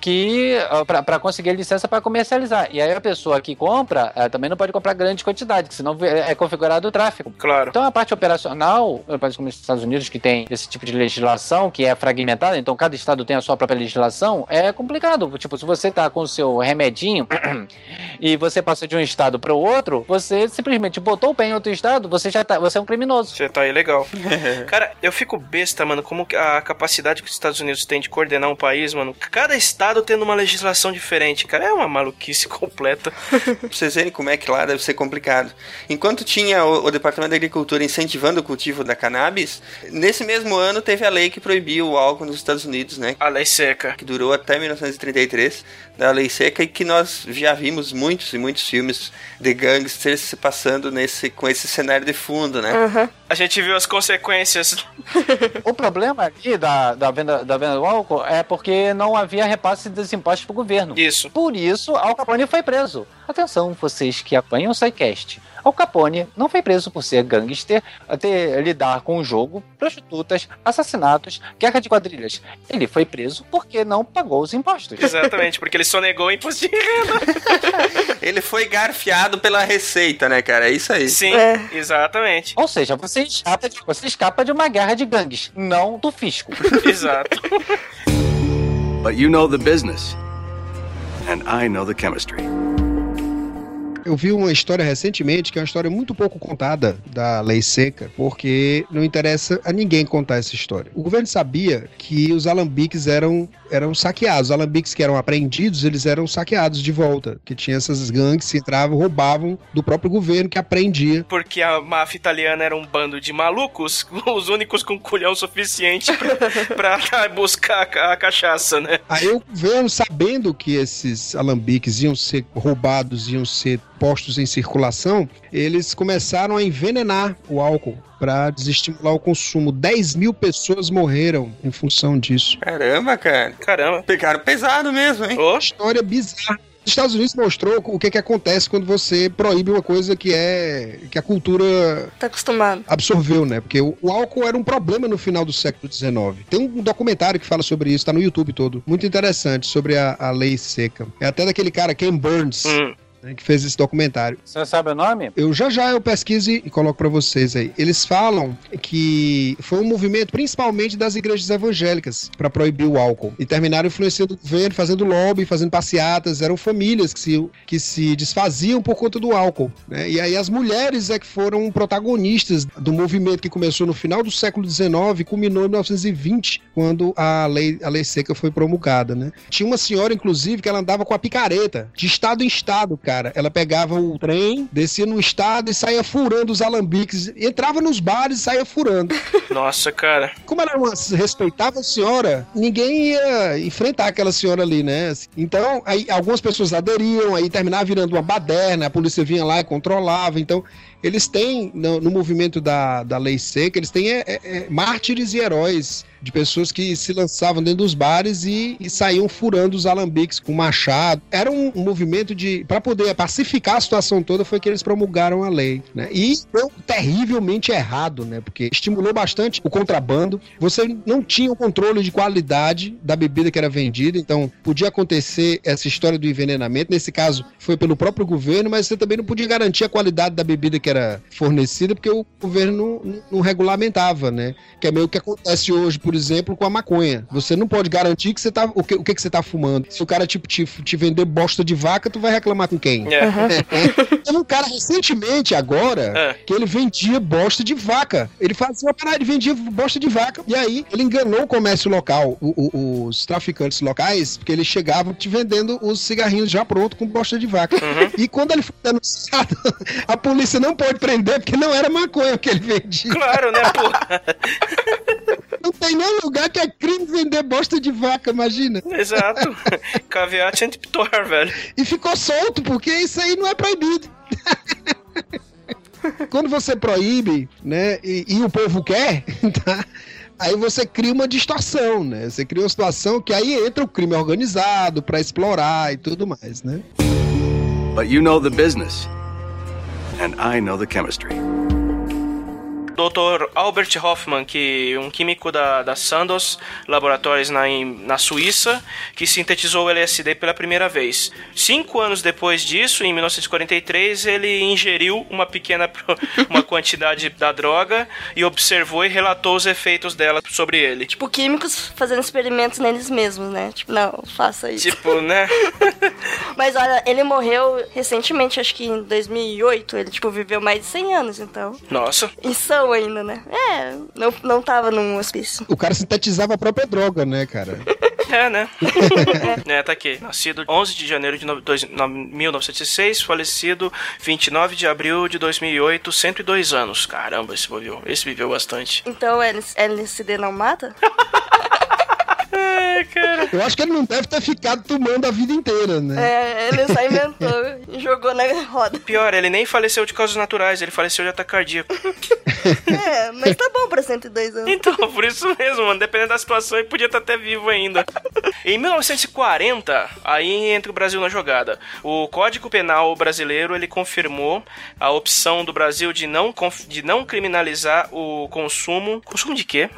Que para conseguir a licença para comercializar. E aí a pessoa que compra também não pode comprar grande quantidade, senão é configurado o tráfego. Claro. Então a parte operacional, países como os Estados Unidos que tem esse tipo de legislação que é fragmentada, então cada estado tem a sua própria legislação, é complicado. Tipo, se você tá com o seu remedinho e você passa de um estado para o outro, você simplesmente botou o pé em outro estado, você já tá, você é um criminoso. Você tá ilegal. Cara, eu fico besta, mano, como a capacidade que os Estados Unidos têm de coordenar um país, mano. Cada estado tendo uma legislação diferente, cara, é uma maluquice completa. pra vocês verem como é que lá deve ser complicado. Enquanto tinha o, o Departamento da Agricultura incentivando o cultivo da cannabis, nesse mesmo ano teve a lei que proibiu o álcool nos Estados Unidos, né? A lei seca. Que durou até 1933, da lei seca, e que nós já vimos muitos e muitos filmes de gangsters se passando nesse, com esse cenário de fundo, né? Uhum. A gente viu as consequências. o problema aqui da, da, venda, da venda do álcool é porque não havia repasse dos impostos para o governo. Isso. Por isso, Al Capone foi preso. Atenção, vocês que apanham o SciCast. Al Capone não foi preso por ser gangster, ter, lidar com o jogo, prostitutas, assassinatos, guerra de quadrilhas. Ele foi preso porque não pagou os impostos. Exatamente, porque ele sonegou o imposto de renda. ele foi garfiado pela receita, né, cara? É isso aí. Sim, é. exatamente. Ou seja, você escapa, de, você escapa de uma guerra de gangues, não do fisco. Exato. But you know the business. And I know the chemistry. Eu vi uma história recentemente, que é uma história muito pouco contada da lei seca, porque não interessa a ninguém contar essa história. O governo sabia que os alambiques eram, eram saqueados. Os alambiques que eram apreendidos, eles eram saqueados de volta. Que tinha essas gangues que entravam, roubavam do próprio governo que apreendia. Porque a máfia italiana era um bando de malucos, os únicos com culhão suficiente pra, pra buscar a, a cachaça, né? Aí o governo, sabendo que esses alambiques iam ser roubados, iam ser postos em circulação, eles começaram a envenenar o álcool para desestimular o consumo. 10 mil pessoas morreram em função disso. Caramba, cara. Caramba. Pegaram pesado mesmo, hein? Oh. História bizarra. Os Estados Unidos mostrou o que, que acontece quando você proíbe uma coisa que é que a cultura tá acostumado absorveu, né? Porque o, o, álcool era um problema no final do século XIX. Tem um documentário que fala sobre isso, tá no YouTube todo, muito interessante sobre a, a lei seca. É até daquele cara Ken Burns. Hum né, que fez esse documentário. Você sabe o nome? Eu já já eu pesquiso e coloco para vocês aí. Eles falam que foi um movimento principalmente das igrejas evangélicas para proibir o álcool e terminaram influenciando o governo, fazendo lobby, fazendo passeatas. Eram famílias que se, que se desfaziam por conta do álcool. Né? E aí as mulheres é que foram protagonistas do movimento que começou no final do século XIX e culminou em 1920, quando a lei, a lei seca foi promulgada. Né? Tinha uma senhora, inclusive, que ela andava com a picareta, de estado em estado, cara cara. Ela pegava o trem, descia no estado e saía furando os alambiques. Entrava nos bares e saía furando. Nossa, cara. Como ela era uma respeitável senhora, ninguém ia enfrentar aquela senhora ali, né? Então, aí algumas pessoas aderiam, aí terminava virando uma baderna, a polícia vinha lá e controlava. Então, eles têm, no, no movimento da, da lei seca, eles têm é, é, é mártires e heróis de pessoas que se lançavam dentro dos bares e, e saíam furando os alambiques com machado. Era um, movimento de. para poder pacificar a situação toda, foi que eles promulgaram a lei. Né? E deu terrivelmente errado, né? Porque estimulou bastante o contrabando. Você não tinha o controle de qualidade da bebida que era vendida, então podia acontecer essa história do envenenamento. Nesse caso, foi pelo próprio governo, mas você também não podia garantir a qualidade da bebida que era fornecida, porque o governo não, não regulamentava, né? Que é meio que acontece hoje, por exemplo, com a maconha. Você não pode garantir que você tá, o, que, o que, que você tá fumando. Se o cara tipo, te, te vender bosta de vaca, tu vai reclamar com quem? É. Uhum. Tem um cara recentemente, agora, é. que ele vendia bosta de vaca. Ele fazia uma parada, ele vendia bosta de vaca. E aí, ele enganou o comércio local, o, o, os traficantes locais, porque eles chegavam te vendendo os cigarrinhos já pronto com bosta de vaca. Uhum. E quando ele foi denunciado, a polícia não pode prender porque não era maconha que ele vendia. Claro, né, porra? Não tem nenhum lugar que é crime vender bosta de vaca, imagina. Exato. Caveate antiptor, velho. E ficou solto, porque isso aí não é proibido. Quando você proíbe, né, e, e o povo quer, tá? Aí você cria uma distorção, né? Você cria uma situação que aí entra o crime organizado para explorar e tudo mais, né? But you know the business. And I know the chemistry. Dr. Albert Hoffman, que um químico da, da Sandoz Laboratórios na, na Suíça, que sintetizou o LSD pela primeira vez. Cinco anos depois disso, em 1943, ele ingeriu uma pequena uma quantidade da droga e observou e relatou os efeitos dela sobre ele. Tipo, químicos fazendo experimentos neles mesmos, né? Tipo, não, faça isso. Tipo, né? Mas olha, ele morreu recentemente, acho que em 2008. Ele, tipo, viveu mais de 100 anos, então. Nossa. Ainda, né? É, não, não tava num hospício. O cara sintetizava a própria droga, né, cara? É, né? é, tá aqui. Nascido 11 de janeiro de no- dois- no- 1906, falecido 29 de abril de 2008, 102 anos. Caramba, esse viveu, esse viveu bastante. Então, LSD não mata? Ai, cara. Eu acho que ele não deve ter ficado tomando a vida inteira, né? É, ele só inventou e jogou na roda. Pior, ele nem faleceu de causas naturais, ele faleceu de ataque cardíaco. É, mas tá bom pra 102 anos. Então, por isso mesmo, mano, dependendo da situação, ele podia estar até vivo ainda. em 1940, aí entra o Brasil na jogada. O Código Penal brasileiro, ele confirmou a opção do Brasil de não, de não criminalizar o consumo... Consumo de quê?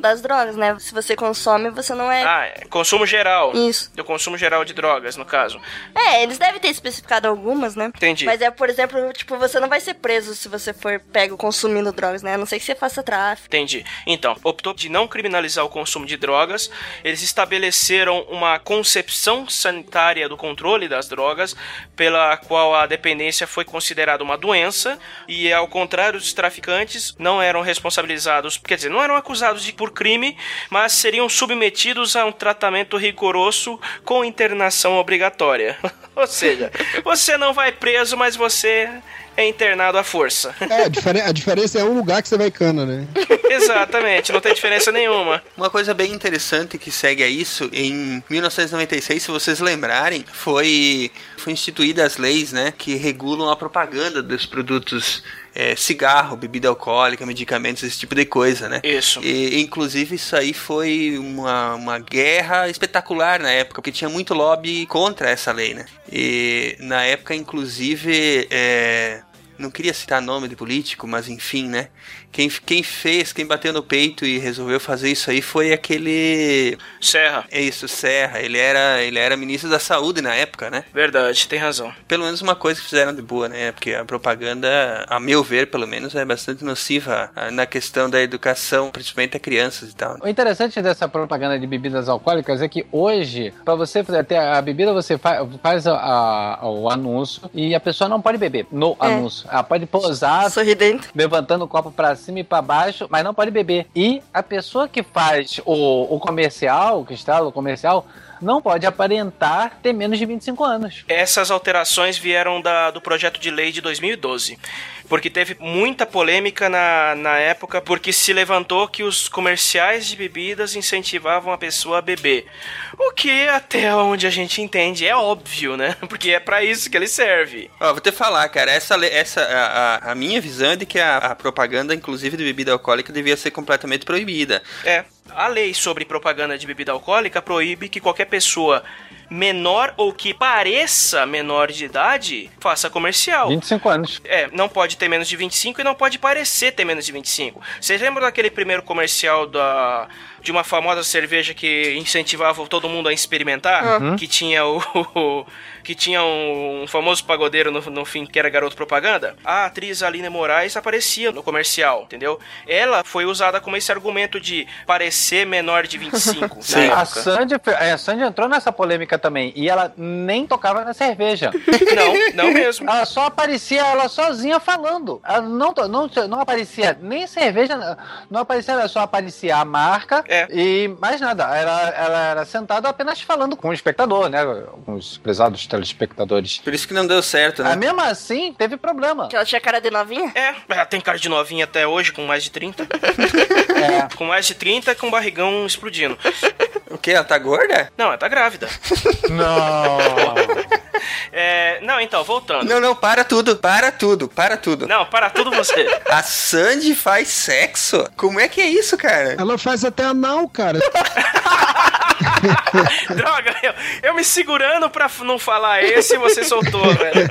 Das drogas, né? Se você consome, você não é. Ah, consumo geral. Isso. Do consumo geral de drogas, no caso. É, eles devem ter especificado algumas, né? Entendi. Mas é, por exemplo, tipo, você não vai ser preso se você for pego consumindo drogas, né? A não ser que você faça tráfico. Entendi. Então, optou de não criminalizar o consumo de drogas. Eles estabeleceram uma concepção sanitária do controle das drogas, pela qual a dependência foi considerada uma doença e, ao contrário dos traficantes, não eram responsabilizados, quer dizer, não eram acusados de por crime, mas seriam submetidos a um tratamento rigoroso com internação obrigatória. Ou seja, você não vai preso, mas você é internado à força. É, a, diferen- a diferença é um lugar que você vai cana, né? Exatamente, não tem diferença nenhuma. Uma coisa bem interessante que segue a isso, em 1996, se vocês lembrarem, foi, foi instituídas as leis né, que regulam a propaganda dos produtos é, cigarro, bebida alcoólica, medicamentos, esse tipo de coisa, né? Isso. E, inclusive, isso aí foi uma, uma guerra espetacular na época, porque tinha muito lobby contra essa lei, né? E na época, inclusive, é, não queria citar nome de político, mas enfim, né? Quem, quem fez, quem bateu no peito e resolveu fazer isso aí foi aquele. Serra. É isso, Serra. Ele era, ele era ministro da saúde na época, né? Verdade, tem razão. Pelo menos uma coisa que fizeram de boa, né? Porque a propaganda, a meu ver, pelo menos, é bastante nociva ah, na questão da educação, principalmente a crianças e tal. né? O interessante dessa propaganda de bebidas alcoólicas é que hoje, para você fazer até a bebida, você fa- faz a- a- o anúncio e a pessoa não pode beber no É. anúncio. Ela pode posar, Sorridente. levantando o copo para cima e para baixo, mas não pode beber. E a pessoa que faz o, o comercial, que está no comercial, não pode aparentar ter menos de 25 anos. Essas alterações vieram da, do projeto de lei de 2012. Porque teve muita polêmica na, na época, porque se levantou que os comerciais de bebidas incentivavam a pessoa a beber. O que, até onde a gente entende, é óbvio, né? Porque é pra isso que ele serve. Ó, vou te falar, cara, essa, essa a, a- a minha visão é de que a, a propaganda, inclusive de bebida alcoólica, devia ser completamente proibida. É. A lei sobre propaganda de bebida alcoólica proíbe que qualquer pessoa menor ou que pareça menor de idade faça comercial. 25 anos. É, não pode ter menos de 25 e não pode parecer ter menos de 25. Vocês lembram daquele primeiro comercial da de uma famosa cerveja que incentivava todo mundo a experimentar? Uhum. Que tinha o, que tinha um, famoso pagodeiro no, no fim que era garoto propaganda? A atriz Aline Moraes aparecia no comercial, entendeu? Ela foi usada como esse argumento de parecer menor de 25 na A. Sandy, fe- a Sandy entrou nessa polêmica também. E ela nem tocava na cerveja. Não, não mesmo. Ela só aparecia ela sozinha falando. Ela não, não, não aparecia nem cerveja, não aparecia, ela só aparecia a marca É. e mais nada. Ela, ela era sentada apenas falando com o espectador, né? Com os prezados telespectadores. Por isso que não deu certo, né? Ah, mesmo assim, teve problema. Que ela tinha cara de novinha? É, ela tem cara de novinha até hoje, com mais de 30. É. Com mais de 30 com o barrigão explodindo. O que? Ela tá gorda? Não, ela tá grávida. Não. É, não, então, voltando. Não, não, para tudo, para tudo, para tudo. Não, para tudo você. A Sandy faz sexo? Como é que é isso, cara? Ela faz até anal, cara. Droga, eu, eu me segurando pra não falar esse e você soltou, velho.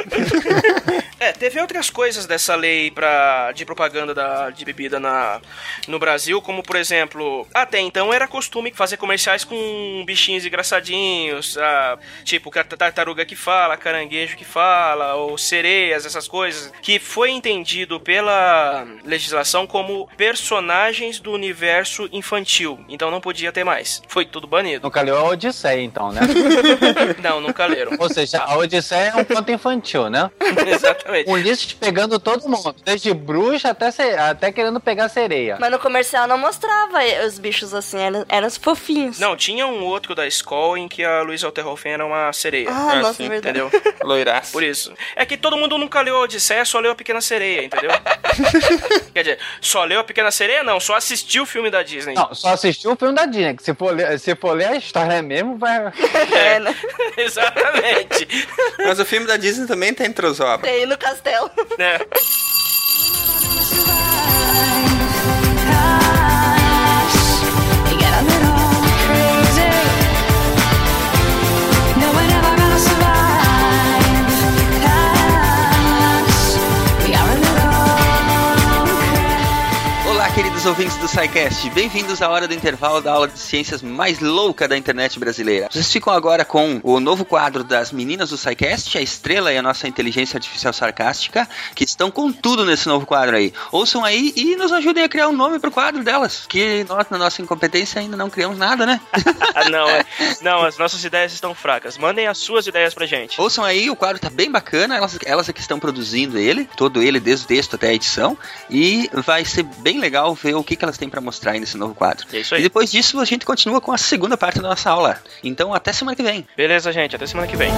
É, teve outras coisas dessa lei pra, de propaganda da, de bebida na, no Brasil, como por exemplo, até então era costume fazer comerciais com bichinhos engraçadinhos, ah, tipo tartaruga que fala, caranguejo que fala, ou sereias, essas coisas, que foi entendido pela legislação como personagens do universo infantil. Então não podia ter mais. Foi tudo banido. Nunca leu a Odisseia, então, né? não, nunca leram. Ou seja, a Odisseia é um conto infantil, né? Exatamente. Ulisses pegando todo mundo, desde bruxa até, até querendo pegar sereia. Mas no comercial não mostrava os bichos assim, eram, eram fofinhos. Não, tinha um outro da escola em que a Luísa Alterhofen era uma sereia. Ah, nossa, assim, verdade. Entendeu? Loiraça. Por isso. É que todo mundo nunca leu a Odisseia, só leu a Pequena Sereia, entendeu? Quer dizer, só leu a Pequena Sereia? Não, só assistiu o filme da Disney. Não, só assistiu o filme da Disney, que se for ler, se for ler a história mesmo, vai... É, né? Exatamente. Mas o filme da Disney também tem trozoba. Tem no castelo. É. ouvintes do SciCast, bem-vindos à hora do intervalo da aula de ciências mais louca da internet brasileira. Vocês ficam agora com o novo quadro das meninas do SciCast, a estrela e a nossa inteligência artificial sarcástica, que estão com tudo nesse novo quadro aí. Ouçam aí e nos ajudem a criar um nome pro quadro delas, que nós, na nossa incompetência, ainda não criamos nada, né? não, é, não, as nossas ideias estão fracas. Mandem as suas ideias pra gente. Ouçam aí, o quadro tá bem bacana, elas, elas é que estão produzindo ele, todo ele, desde o texto até a edição, e vai ser bem legal ver o que, que elas têm para mostrar aí nesse novo quadro. É isso aí. E depois disso a gente continua com a segunda parte da nossa aula. Então até semana que vem. Beleza, gente. Até semana que vem.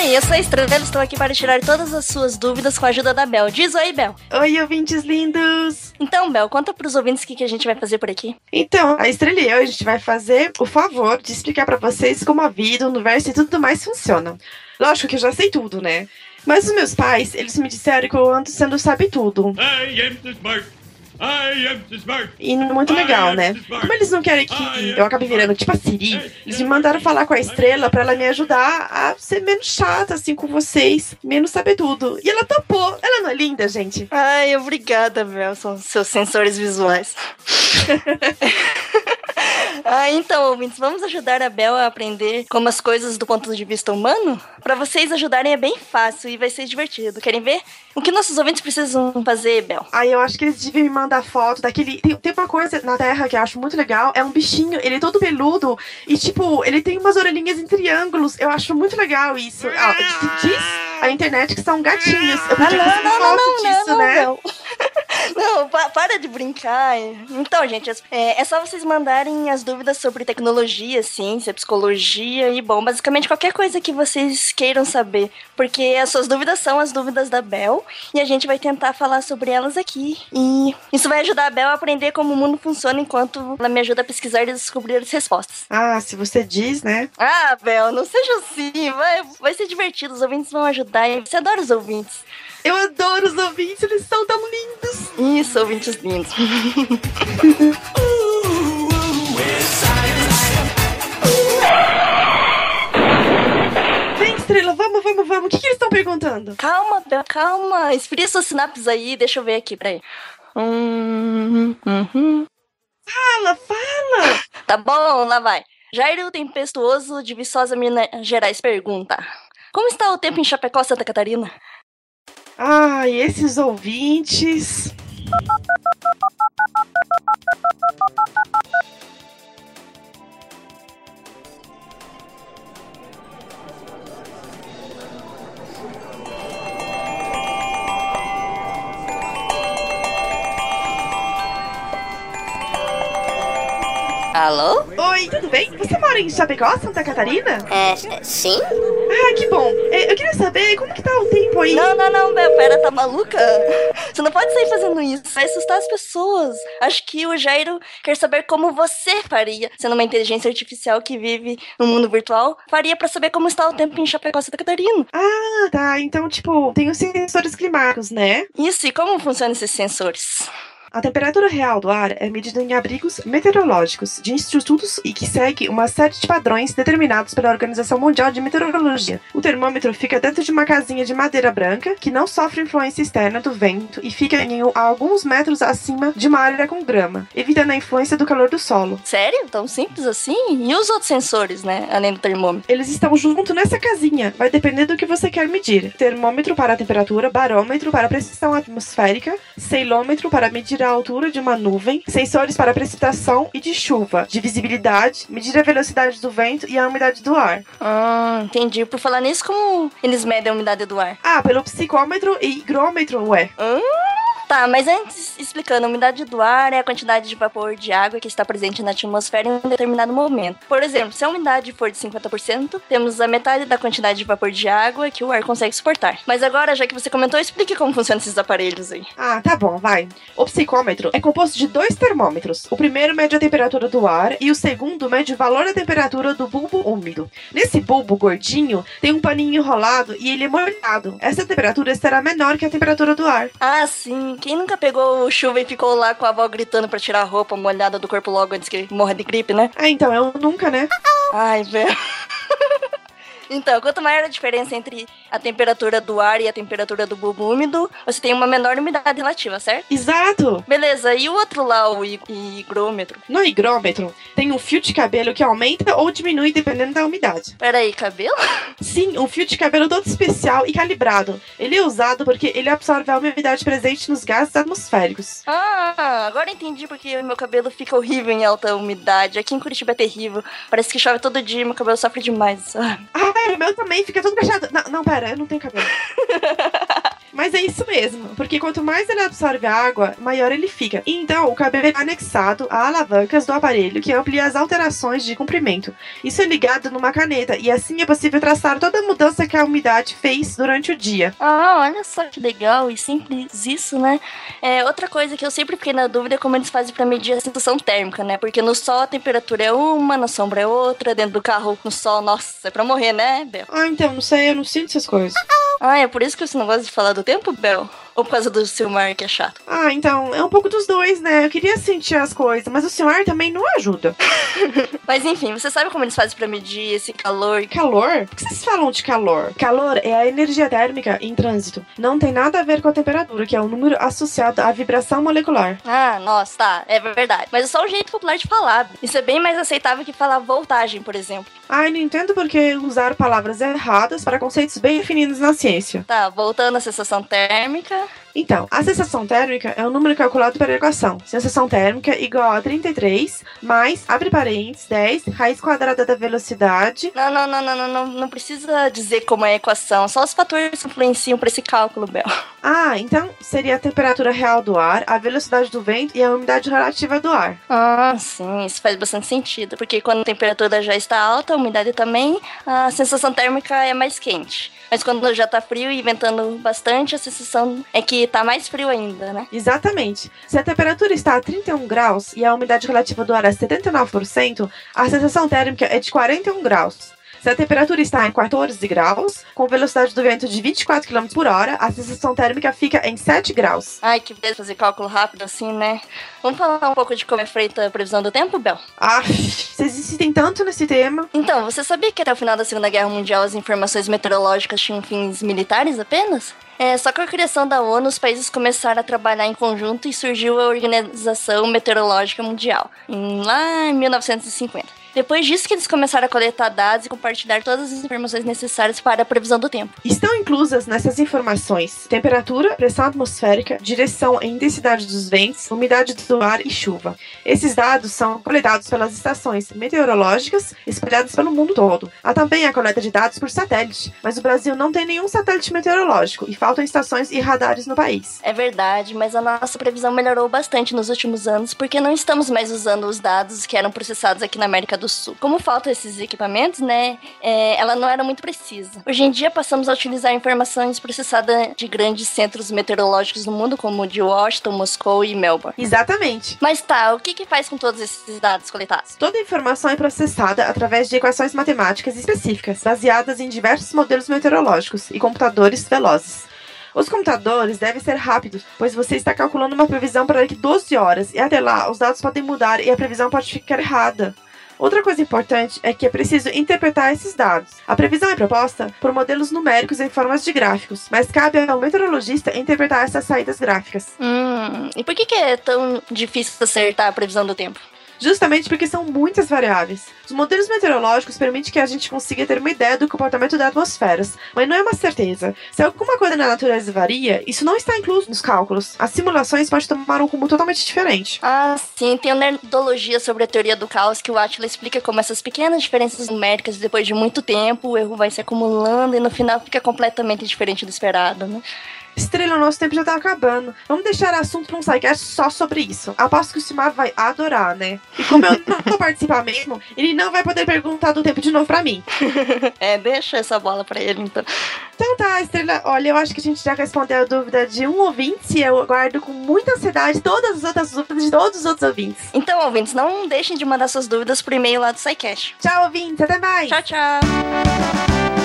Oi, eu sou a Estrela, estou aqui para tirar todas as suas dúvidas com a ajuda da Bel. Diz oi, Bel. Oi, ouvintes lindos. Então, Bel, conta para os ouvintes o que, que a gente vai fazer por aqui. Então, a Estrela e eu, a gente vai fazer o favor de explicar para vocês como a vida, o universo e tudo mais funciona. Lógico que eu já sei tudo, né? Mas os meus pais, eles me disseram que eu ando sendo sabe tudo. I am smart. E muito legal, né? Como eles não querem que eu acabe virando tipo a Siri, eles me mandaram falar com a estrela para ela me ajudar a ser menos chata, assim, com vocês, menos saber tudo. E ela topou. Ela não é linda, gente? Ai, obrigada, Mel. São seus sensores visuais. ah, então, ouvintes, vamos ajudar a Bel a aprender como as coisas do ponto de vista humano? Para vocês ajudarem é bem fácil e vai ser divertido. Querem ver? O que nossos ouvintes precisam fazer, Bel? Ah, eu acho que eles deviam me mandar foto daquele. Tem, tem uma coisa na Terra que eu acho muito legal. É um bichinho, ele é todo peludo e, tipo, ele tem umas orelhinhas em triângulos. Eu acho muito legal isso. Ah, diz a internet que são gatinhos. Eu podia ah, não, não, não, disso, não, né? Não. não, pa para de brincar. Então, gente, é, é só vocês mandarem as dúvidas sobre tecnologia, ciência, psicologia e, bom, basicamente qualquer coisa que vocês queiram saber. Porque as suas dúvidas são as dúvidas da Bel e a gente vai tentar falar sobre elas aqui. E isso vai ajudar a Bel a aprender como o mundo funciona enquanto ela me ajuda a pesquisar e descobrir as respostas. Ah, se você diz, né? Ah, Bel, não seja assim. Vai, vai ser divertido, os ouvintes vão ajudar. Você adora os ouvintes. Eu adoro os ouvintes, eles são tão lindos. Isso, ouvintes lindos. Vem, estrela, vamos, vamos, vamos. O que, que eles estão perguntando? Calma, calma. Esfria suas sinapses aí, deixa eu ver aqui, peraí. Hum, uhum. Fala, fala! Tá bom, lá vai. Jairo Tempestuoso de Viçosa, Minas Gerais pergunta: Como está o tempo em Chapecó, Santa Catarina? Ai, esses ouvintes. Alô? Oi, tudo bem? Você mora em Chapecó, Santa Catarina? É, sim. Ah, que bom. É, eu queria saber como que tá o tempo aí. Não, não, não, Bel, pera, tá maluca? Você não pode sair fazendo isso. Vai assustar as pessoas. Acho que o Jairo quer saber como você faria, sendo uma inteligência artificial que vive no mundo virtual, faria para saber como está o tempo em Chapecó, Santa Catarina. Ah, tá. Então, tipo, tem os sensores climáticos, né? Isso, e como funcionam esses sensores? A temperatura real do ar é medida em abrigos meteorológicos de institutos e que segue uma série de padrões determinados pela Organização Mundial de Meteorologia. O termômetro fica dentro de uma casinha de madeira branca que não sofre influência externa do vento e fica em a alguns metros acima de uma área com grama, evitando a influência do calor do solo. Sério? Tão simples assim? E os outros sensores, né? Além do termômetro? Eles estão junto nessa casinha. Vai depender do que você quer medir. Termômetro para a temperatura, barômetro para a pressão atmosférica, ceilômetro para medir a altura de uma nuvem, sensores para precipitação e de chuva, de visibilidade, medir a velocidade do vento e a umidade do ar. Ah, entendi. Por falar nisso, como eles medem a umidade do ar? Ah, pelo psicômetro e higrômetro, ué. Hum? Tá, mas antes, explicando, a umidade do ar é a quantidade de vapor de água que está presente na atmosfera em um determinado momento. Por exemplo, se a umidade for de 50%, temos a metade da quantidade de vapor de água que o ar consegue suportar. Mas agora, já que você comentou, explique como funcionam esses aparelhos aí. Ah, tá bom, vai. O psicômetro é composto de dois termômetros. O primeiro mede a temperatura do ar e o segundo mede o valor da temperatura do bulbo úmido. Nesse bulbo gordinho, tem um paninho enrolado e ele é molhado. Essa temperatura será menor que a temperatura do ar. Ah, sim. Quem nunca pegou chuva e ficou lá com a avó gritando pra tirar a roupa molhada do corpo logo antes que morra de gripe, né? Ah, então eu nunca, né? Ai, velho. Então, quanto maior a diferença entre a temperatura do ar e a temperatura do bulbo úmido, você tem uma menor umidade relativa, certo? Exato! Beleza, e o outro lá, o higrômetro? No higrômetro, tem um fio de cabelo que aumenta ou diminui dependendo da umidade. Peraí, cabelo? Sim, um fio de cabelo todo especial e calibrado. Ele é usado porque ele absorve a umidade presente nos gases atmosféricos. Ah, agora entendi porque meu cabelo fica horrível em alta umidade. Aqui em Curitiba é terrível. Parece que chove todo dia e meu cabelo sofre demais. Ah, o meu também fica todo fechado. Não, não, pera, eu não tenho cabelo. Mas é isso mesmo, porque quanto mais ele absorve a água, maior ele fica. Então, o cabelo é anexado a alavancas do aparelho que amplia as alterações de comprimento. Isso é ligado numa caneta e assim é possível traçar toda a mudança que a umidade fez durante o dia. Ah, olha só que legal e simples isso, né? É, outra coisa que eu sempre fiquei na dúvida é como eles fazem para medir a sensação térmica, né? Porque no sol a temperatura é uma, na sombra é outra, dentro do carro no sol, nossa, é pra morrer, né, Bel? Ah, então, não sei, eu não sinto essas coisas. Ah, é por isso que você não gosta de falar do tempo, Bel? Ou por causa do Silmar que é chato? Ah, então, é um pouco dos dois, né? Eu queria sentir as coisas, mas o Silmar também não ajuda. mas enfim, você sabe como eles fazem para medir esse calor? Calor? Por que vocês falam de calor? Calor é a energia térmica em trânsito. Não tem nada a ver com a temperatura, que é um número associado à vibração molecular. Ah, nossa, tá, é verdade. Mas é só um jeito popular de falar. Isso é bem mais aceitável que falar voltagem, por exemplo. Ah, eu não entendo por que usar palavras erradas para conceitos bem definidos na ciência. Tá, voltando à sensação térmica. Então, a sensação térmica é um número calculado pela equação. Sensação térmica igual a 33 mais, abre parênteses, 10, raiz quadrada da velocidade. Não, não, não, não, não, não, não precisa dizer como é a equação. Só os fatores influenciam para esse cálculo, Bel. Ah, então seria a temperatura real do ar, a velocidade do vento e a umidade relativa do ar. Ah, sim, isso faz bastante sentido. Porque quando a temperatura já está alta, a umidade também, a sensação térmica é mais quente. Mas quando já tá frio e ventando bastante, a sensação é que tá mais frio ainda, né? Exatamente. Se a temperatura está a 31 graus e a umidade relativa do ar é 79%, a sensação térmica é de 41 graus. Se a temperatura está em 14 graus, com velocidade do vento de 24 km por hora, a sensação térmica fica em 7 graus. Ai, que beleza fazer cálculo rápido assim, né? Vamos falar um pouco de como é feita a previsão do tempo, Bel? Ah, vocês insistem tanto nesse tema. Então, você sabia que até o final da Segunda Guerra Mundial as informações meteorológicas tinham fins militares apenas? É, só com a criação da ONU, os países começaram a trabalhar em conjunto e surgiu a Organização Meteorológica Mundial, lá em 1950. Depois disso que eles começaram a coletar dados e compartilhar todas as informações necessárias para a previsão do tempo. Estão inclusas nessas informações temperatura, pressão atmosférica, direção e intensidade dos ventos, umidade do ar e chuva. Esses dados são coletados pelas estações meteorológicas espalhadas pelo mundo todo. Há também a coleta de dados por satélite, mas o Brasil não tem nenhum satélite meteorológico e faltam estações e radares no país. É verdade, mas a nossa previsão melhorou bastante nos últimos anos porque não estamos mais usando os dados que eram processados aqui na América do Sul. Como faltam esses equipamentos, né, é, ela não era muito precisa. Hoje em dia passamos a utilizar informações processadas de grandes centros meteorológicos do mundo, como o de Washington, Moscou e Melbourne. Exatamente. Mas tá, o que que faz com todos esses dados coletados? Toda a informação é processada através de equações matemáticas específicas, baseadas em diversos modelos meteorológicos e computadores velozes. Os computadores devem ser rápidos, pois você está calculando uma previsão para daqui 12 horas, e até lá os dados podem mudar e a previsão pode ficar errada. Outra coisa importante é que é preciso interpretar esses dados. A previsão é proposta por modelos numéricos em formas de gráficos, mas cabe ao meteorologista interpretar essas saídas gráficas. Hum, e por que, que é tão difícil acertar a previsão do tempo? Justamente porque são muitas variáveis. Os modelos meteorológicos permitem que a gente consiga ter uma ideia do comportamento da atmosfera, mas não é uma certeza. Se alguma coisa na natureza varia, isso não está incluso nos cálculos. As simulações podem tomar um rumo totalmente diferente. Ah, sim, tem uma nerdologia sobre a teoria do caos que o Atila explica como essas pequenas diferenças numéricas, depois de muito tempo, o erro vai se acumulando e no final fica completamente diferente do esperado, né? Estrela, nosso tempo já tá acabando. Vamos deixar assunto pra um sidecast só sobre isso. Aposto que o Simar vai adorar, né? E como eu não vou participar mesmo, ele não vai poder perguntar do tempo de novo pra mim. é, deixa essa bola pra ele, então. Então tá, Estrela, olha, eu acho que a gente já respondeu a dúvida de um ouvinte e eu aguardo com muita ansiedade todas as outras dúvidas de todos os outros ouvintes. Então, ouvintes, não deixem de mandar suas dúvidas por e-mail lá do SciCast. Tchau, ouvintes, até mais! Tchau, tchau!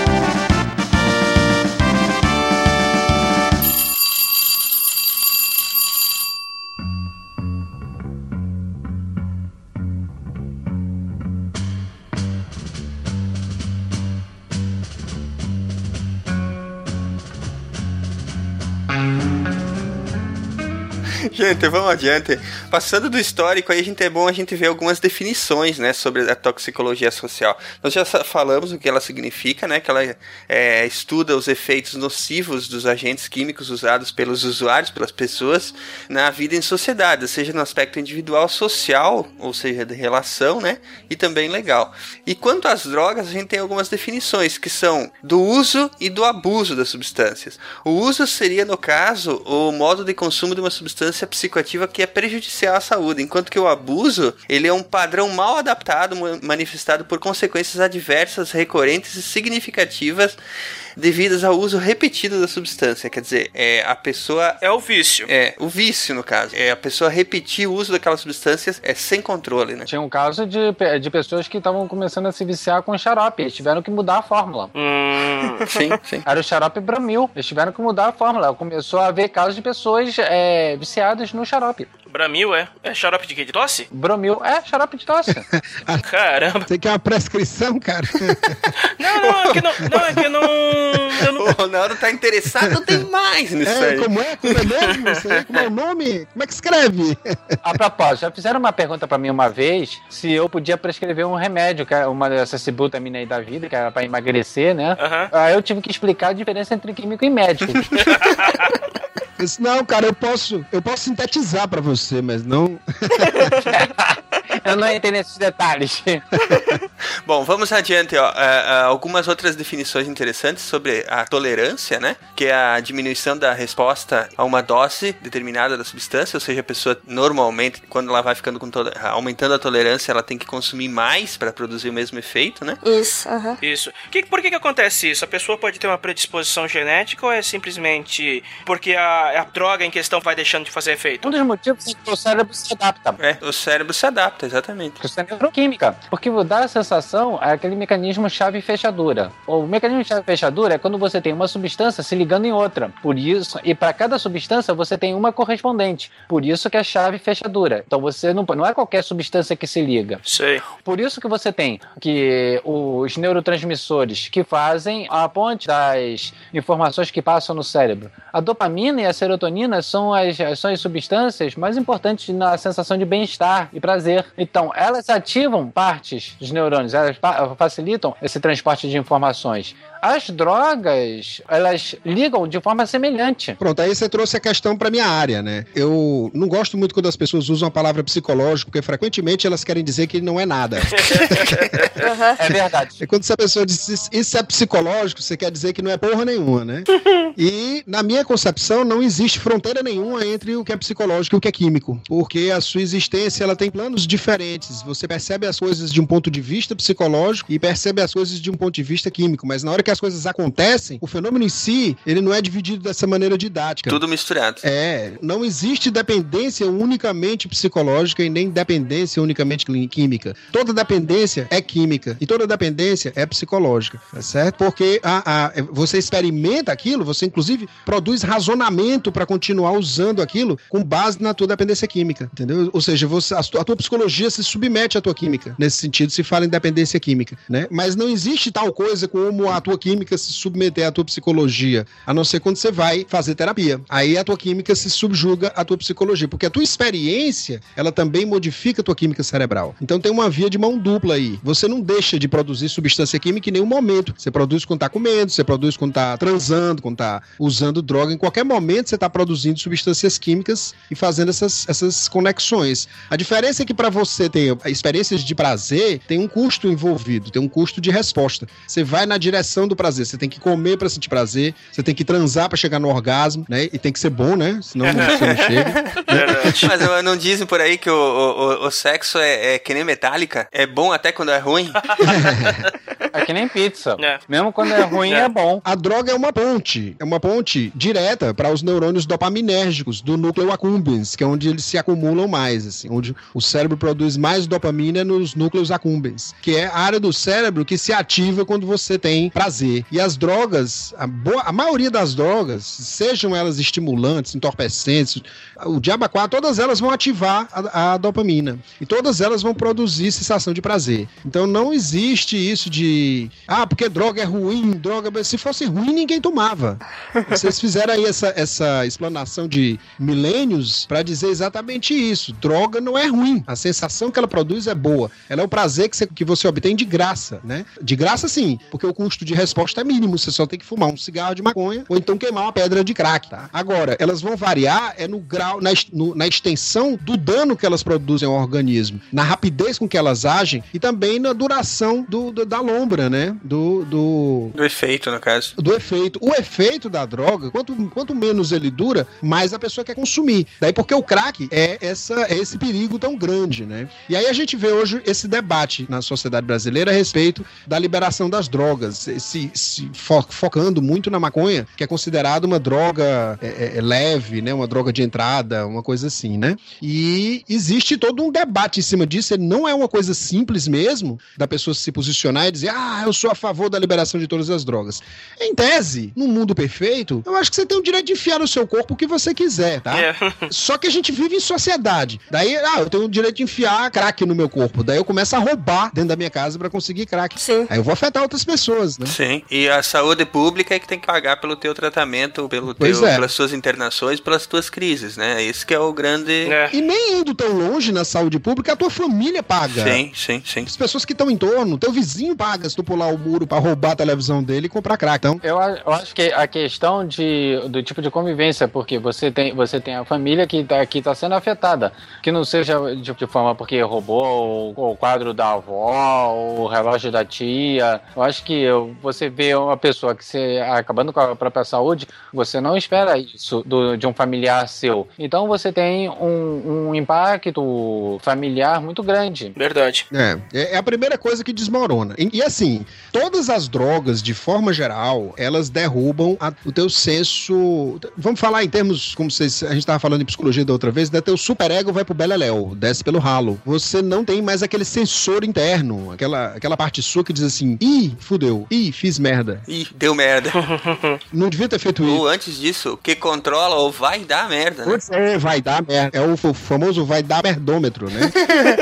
Gente, vamos adiante. Passando do histórico, aí a gente é bom a gente ver algumas definições, né, sobre a toxicologia social. Nós já falamos o que ela significa, né, que ela é, estuda os efeitos nocivos dos agentes químicos usados pelos usuários, pelas pessoas, na vida em sociedade, seja no aspecto individual, social, ou seja, de relação, né, e também legal. E quanto às drogas, a gente tem algumas definições que são do uso e do abuso das substâncias. O uso seria, no caso, o modo de consumo de uma substância substância psicoativa que é prejudicial à saúde, enquanto que o abuso, ele é um padrão mal adaptado, manifestado por consequências adversas, recorrentes e significativas devidas ao uso repetido da substância. Quer dizer, é a pessoa. É o vício. É, o vício, no caso. É a pessoa repetir o uso daquelas substâncias é, sem controle, né? Tinha um caso de, de pessoas que estavam começando a se viciar com xarope. Eles tiveram que mudar a fórmula. Hum, sim, sim. Era o xarope Bramil. Eles tiveram que mudar a fórmula. Começou a haver casos de pessoas é, viciadas no xarope. Bramil é? É xarope de quê? De tosse? Bromil é xarope de tosse. Caramba. Você quer uma prescrição, cara? não, não, é que não, não, é que não. não... O Ronaldo tá interessado demais nisso é, aí. Como é? Como é mesmo? Isso aí, como é o nome? Como é que escreve? A propósito, já fizeram uma pergunta pra mim uma vez se eu podia prescrever um remédio, que é uma dessas cibutamina aí da vida, que era pra emagrecer, né? Uhum. Aí eu tive que explicar a diferença entre químico e médico. disse, não, cara, eu posso, eu posso sintetizar para você, mas não. eu não entrei nesses detalhes. Bom, vamos adiante, ó. Uh, uh, algumas outras definições interessantes sobre a tolerância, né? Que é a diminuição da resposta a uma dose determinada da substância, ou seja, a pessoa normalmente, quando ela vai ficando com toda, aumentando a tolerância, ela tem que consumir mais para produzir o mesmo efeito, né? Isso, uh -huh. Isso. Que, por que, que acontece isso? A pessoa pode ter uma predisposição genética ou é simplesmente porque a, a droga em questão vai deixando de fazer efeito? Um dos motivos é o cérebro se adapta. É, o cérebro se adapta, exatamente. Isso é neuroquímica. Porque dá a sensação é aquele mecanismo chave-fechadura. O mecanismo chave-fechadura é quando você tem uma substância se ligando em outra. Por isso, e para cada substância você tem uma correspondente. Por isso que é chave-fechadura. Então você não, não é qualquer substância que se liga. Sei. Por isso que você tem que os neurotransmissores que fazem a ponte das informações que passam no cérebro. A dopamina e a serotonina são as, são as substâncias mais importantes na sensação de bem-estar e prazer. Então, elas ativam partes dos neurônios, elas facilitam esse transporte de informações. As drogas, elas ligam de forma semelhante. Pronto, aí você trouxe a questão para minha área, né? Eu não gosto muito quando as pessoas usam a palavra psicológico, porque frequentemente elas querem dizer que não é nada. uhum. É verdade. E quando essa pessoa diz isso é psicológico, você quer dizer que não é porra nenhuma, né? e na minha concepção não existe fronteira nenhuma entre o que é psicológico e o que é químico, porque a sua existência ela tem planos diferentes. Você percebe as coisas de um ponto de vista psicológico e percebe as coisas de um ponto de vista químico, mas na hora que as coisas acontecem, o fenômeno em si, ele não é dividido dessa maneira didática. Tudo misturado. É, não existe dependência unicamente psicológica e nem dependência unicamente química. Toda dependência é química e toda dependência é psicológica, tá certo? Porque a, a, você experimenta aquilo, você inclusive produz razonamento para continuar usando aquilo com base na tua dependência química, entendeu? Ou seja, você, a, tua, a tua psicologia se submete à tua química. Nesse sentido, se fala em dependência química, né? Mas não existe tal coisa como a tua química se submeter à tua psicologia, a não ser quando você vai fazer terapia. Aí a tua química se subjuga à tua psicologia, porque a tua experiência, ela também modifica a tua química cerebral. Então tem uma via de mão dupla aí. Você não deixa de produzir substância química em nenhum momento. Você produz quando tá comendo, você produz quando tá transando, quando tá usando droga. Em qualquer momento você tá produzindo substâncias químicas e fazendo essas, essas conexões. A diferença é que para você ter experiências de prazer, tem um custo envolvido, tem um custo de resposta. Você vai na direção do prazer, você tem que comer para sentir prazer, você tem que transar para chegar no orgasmo, né? E tem que ser bom, né? Senão você não chega. Mas não dizem por aí que o, o, o sexo é, é que nem metálica? É bom até quando é ruim? É que nem pizza. É. Mesmo quando é ruim, é. é. bom. A droga é uma ponte. É uma ponte direta para os neurônios dopaminérgicos do núcleo accumbens, que é onde eles se acumulam mais, assim, onde o cérebro produz mais dopamina nos núcleos accumbens, que é a área do cérebro que se ativa quando você tem prazer. E as drogas, a, boa, a maioria das drogas, sejam elas estimulantes, entorpecentes, o diaba 4, todas elas vão ativar a, a dopamina. E todas elas vão produzir sensação de prazer. Então não existe isso de ah, porque droga é ruim, droga. Se fosse ruim, ninguém tomava. Vocês fizeram aí essa, essa explanação de milênios para dizer exatamente isso. Droga não é ruim. A sensação que ela produz é boa. Ela é o prazer que você, que você obtém de graça, né? De graça, sim, porque o custo de resposta é mínimo. Você só tem que fumar um cigarro de maconha ou então queimar uma pedra de crack, tá? Agora, elas vão variar é no grau, na, no, na extensão do dano que elas produzem ao organismo, na rapidez com que elas agem e também na duração do, do da né? Do, do. Do efeito, no caso. Do efeito. O efeito da droga, quanto, quanto menos ele dura, mais a pessoa quer consumir. Daí porque o crack é, essa, é esse perigo tão grande, né? E aí a gente vê hoje esse debate na sociedade brasileira a respeito da liberação das drogas, se, se fo focando muito na maconha, que é considerada uma droga é, é, é, leve, né? Uma droga de entrada, uma coisa assim, né? E existe todo um debate em cima disso. Ele não é uma coisa simples mesmo da pessoa se posicionar e dizer, ah, eu sou a favor da liberação de todas as drogas. Em tese, num mundo perfeito, eu acho que você tem o direito de enfiar no seu corpo o que você quiser, tá? É. Só que a gente vive em sociedade. Daí, ah, eu tenho o direito de enfiar crack no meu corpo. Daí eu começo a roubar dentro da minha casa para conseguir crack. Sim. Aí eu vou afetar outras pessoas, né? Sim. E a saúde pública é que tem que pagar pelo teu tratamento, pelo teu, é. pelas suas internações, pelas tuas crises, né? Esse que é o grande. É. E nem indo tão longe na saúde pública, a tua família paga. Sim, sim, sim. As pessoas que estão em torno, teu vizinho paga tu pular o muro para roubar a televisão dele e comprar crack. Então... Eu, eu acho que a questão de, do tipo de convivência, porque você tem, você tem a família que está que tá sendo afetada, que não seja de, de forma porque roubou o, o, quadro da avó, o relógio da tia. Eu acho que você vê uma pessoa que se acabando com a própria saúde, você não espera isso do, de um familiar seu. Então você tem um, um impacto familiar muito grande. Verdade. É, é a primeira coisa que desmorona. E, e assim, todas as drogas, de forma geral, elas derrubam a, o teu senso. Vamos falar em termos, como vocês, a gente estava falando em psicologia da outra vez, né? Teu superego vai pro beleléu, desce pelo ralo. Você não tem mais aquele sensor interno, aquela, aquela parte sua que diz assim: ih, fudeu, ih, fiz merda. Ih, deu merda. não devia ter feito isso. Ou antes disso, o que controla ou vai dar merda, né? É, vai dar merda. É o famoso vai dar merdômetro, né?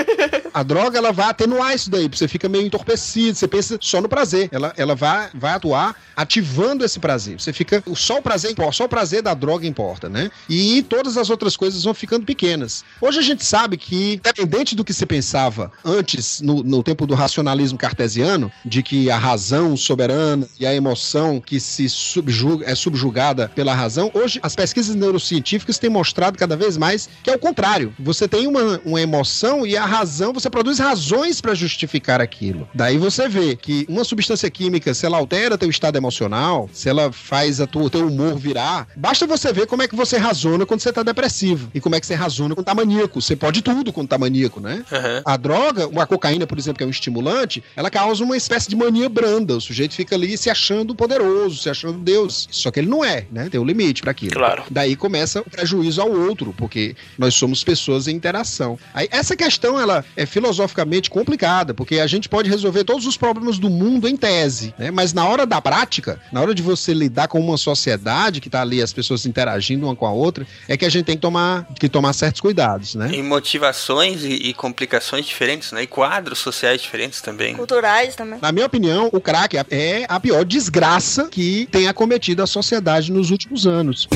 a droga ela vai atenuar isso daí, você fica meio entorpecido, você pensa só no prazer. Ela, ela vai, vai atuar ativando esse prazer. Você fica. Só o prazer só o prazer da droga importa, né? E todas as outras coisas vão ficando pequenas. Hoje a gente sabe que, independente do que se pensava antes, no, no tempo do racionalismo cartesiano, de que a razão soberana e a emoção que se subjuga, é subjugada pela razão, hoje as pesquisas neurocientíficas têm mostrado cada vez mais que é o contrário. Você tem uma, uma emoção e a razão você produz razões para justificar aquilo. Daí você vê que uma substância química, se ela altera teu estado emocional, se ela faz a tua, teu humor virar, basta você ver como é que você razona quando você tá depressivo e como é que você razona quando tá maníaco. Você pode tudo quando tá maníaco, né? Uhum. A droga, uma cocaína, por exemplo, que é um estimulante, ela causa uma espécie de mania branda. O sujeito fica ali se achando poderoso, se achando Deus. Só que ele não é, né? Tem um limite para aquilo. Claro. Daí começa o prejuízo ao outro, porque nós somos pessoas em interação. Aí essa questão ela é filosoficamente complicada, porque a gente pode resolver todos os problemas do mundo em tese, né? Mas na hora da prática, na hora de você lidar com uma sociedade que tá ali as pessoas interagindo uma com a outra, é que a gente tem que tomar que tomar certos cuidados, né? E motivações e, e complicações diferentes, né? E quadros sociais diferentes também. Culturais também. Na minha opinião, o crack é a pior desgraça que tem acometido a sociedade nos últimos anos.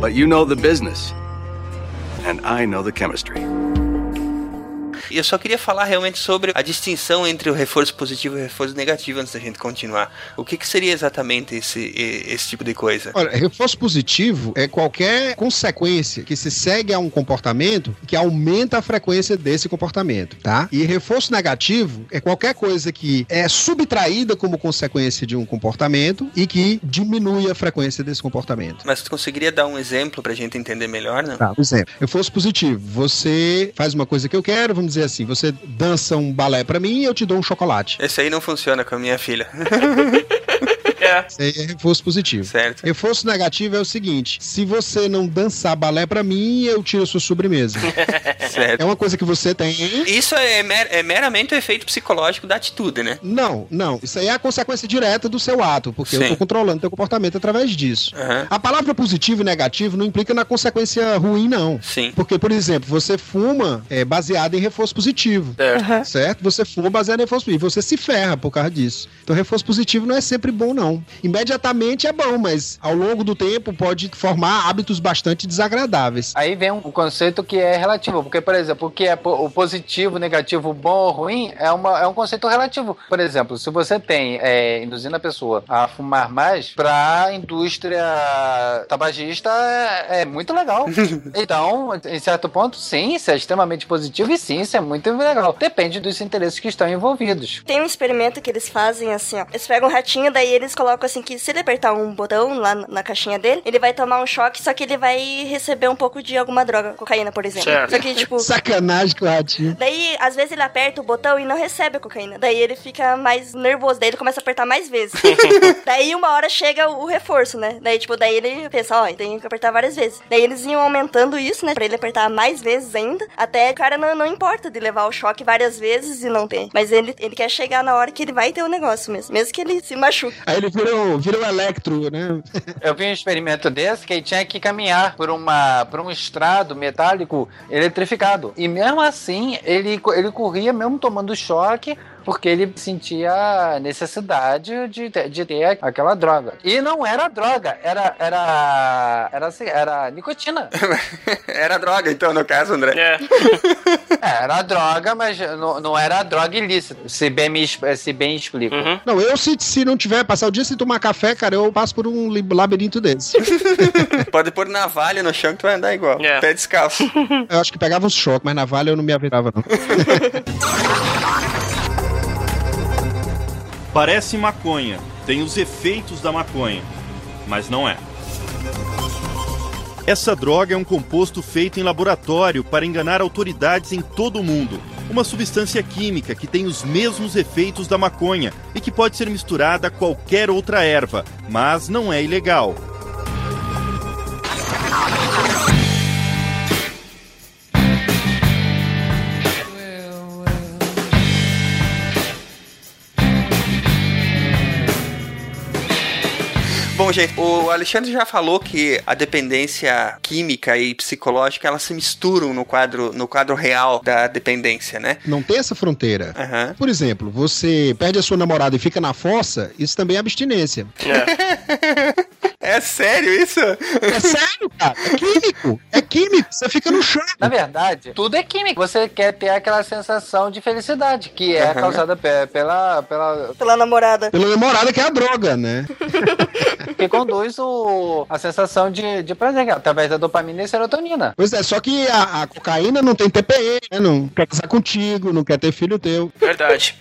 But you know the business. And I know the chemistry. E eu só queria falar realmente sobre a distinção entre o reforço positivo e o reforço negativo antes da gente continuar. O que, que seria exatamente esse, esse tipo de coisa? Olha, reforço positivo é qualquer consequência que se segue a um comportamento que aumenta a frequência desse comportamento, tá? E reforço negativo é qualquer coisa que é subtraída como consequência de um comportamento e que diminui a frequência desse comportamento. Mas tu conseguiria dar um exemplo pra gente entender melhor, né? Tá, por exemplo, reforço positivo. Você faz uma coisa que eu quero, vamos dizer assim, você dança um balé pra mim e eu te dou um chocolate. Esse aí não funciona com a minha filha. É. Isso aí é reforço positivo. certo? Reforço negativo é o seguinte: se você não dançar balé pra mim, eu tiro a sua sobremesa. certo. é uma coisa que você tem. Isso é, mer- é meramente o efeito psicológico da atitude, né? Não, não. Isso aí é a consequência direta do seu ato, porque eu Sim. tô controlando teu comportamento através disso. Aham. A palavra positivo e negativo não implica na consequência ruim, não. Sim. Porque, por exemplo, você fuma é, baseado em reforço positivo. Certo. Certo? Você fuma baseado em reforço positivo. Você se ferra por causa disso. Então, reforço positivo não é sempre bom, não. Imediatamente é bom, mas ao longo do tempo pode formar hábitos bastante desagradáveis. Aí vem um conceito que é relativo, porque, por exemplo, o que é o positivo, negativo, bom ou ruim é, uma, é um conceito relativo. Por exemplo, se você tem é, induzindo a pessoa a fumar mais, pra indústria tabagista é, é muito legal. Então, em certo ponto, sim, isso é extremamente positivo e sim, isso é muito legal. Depende dos interesses que estão envolvidos. Tem um experimento que eles fazem assim, ó. Eles pegam um ratinho, daí eles colocam assim que se ele apertar um botão lá na caixinha dele, ele vai tomar um choque, só que ele vai receber um pouco de alguma droga, cocaína, por exemplo. Certo. Só que, tipo, Sacanagem com o ratinho. Daí, às vezes, ele aperta o botão e não recebe a cocaína. Daí ele fica mais nervoso, daí ele começa a apertar mais vezes. daí uma hora chega o reforço, né? Daí, tipo, daí ele pensa, ó, tem que apertar várias vezes. Daí eles iam aumentando isso, né? Pra ele apertar mais vezes ainda. Até o cara não, não importa de levar o choque várias vezes e não tem. Mas ele, ele quer chegar na hora que ele vai ter o negócio mesmo. Mesmo que ele se machuque. Aí ele vira vira um electro, né? Eu vi um experimento desse que ele tinha que caminhar por, uma, por um estrado metálico eletrificado. E mesmo assim, ele, ele corria mesmo tomando choque, porque ele sentia a necessidade de, ter- de ter aquela droga. E não era droga, era, era, era, assim, era nicotina. Era droga, então, no caso, André. É. É, era droga, mas não, não era droga ilícita, se bem, me, se bem explico. Uhum. Não, eu se, se não tiver passar o dia sem tomar café, cara, eu passo por um labirinto desse. Pode pôr navalha no chão que tu vai andar igual. É. Pé descalço. Eu acho que pegava uns choques, mas na valha eu não me avirava, não. Parece maconha, tem os efeitos da maconha, mas não é. Essa droga é um composto feito em laboratório para enganar autoridades em todo o mundo. Uma substância química que tem os mesmos efeitos da maconha e que pode ser misturada a qualquer outra erva, mas não é ilegal. Bom, gente, o Alexandre já falou que a dependência química e psicológica elas se misturam no quadro, no quadro real da dependência, né? Não tem essa fronteira. Aham. Por exemplo, você perde a sua namorada e fica na fossa, isso também é abstinência. É sério isso? É sério, cara. É químico. É químico. Você fica no chão. Na verdade, tudo é químico. Você quer ter aquela sensação de felicidade, que é Aham. causada pe- pela, pela, Pela namorada. Pela namorada que é a droga, né? que conduz o, a sensação de, de prazer, através da dopamina e serotonina. Pois é, só que a, a cocaína não tem TPM, né? Não quer casar contigo, não quer ter filho teu. Verdade.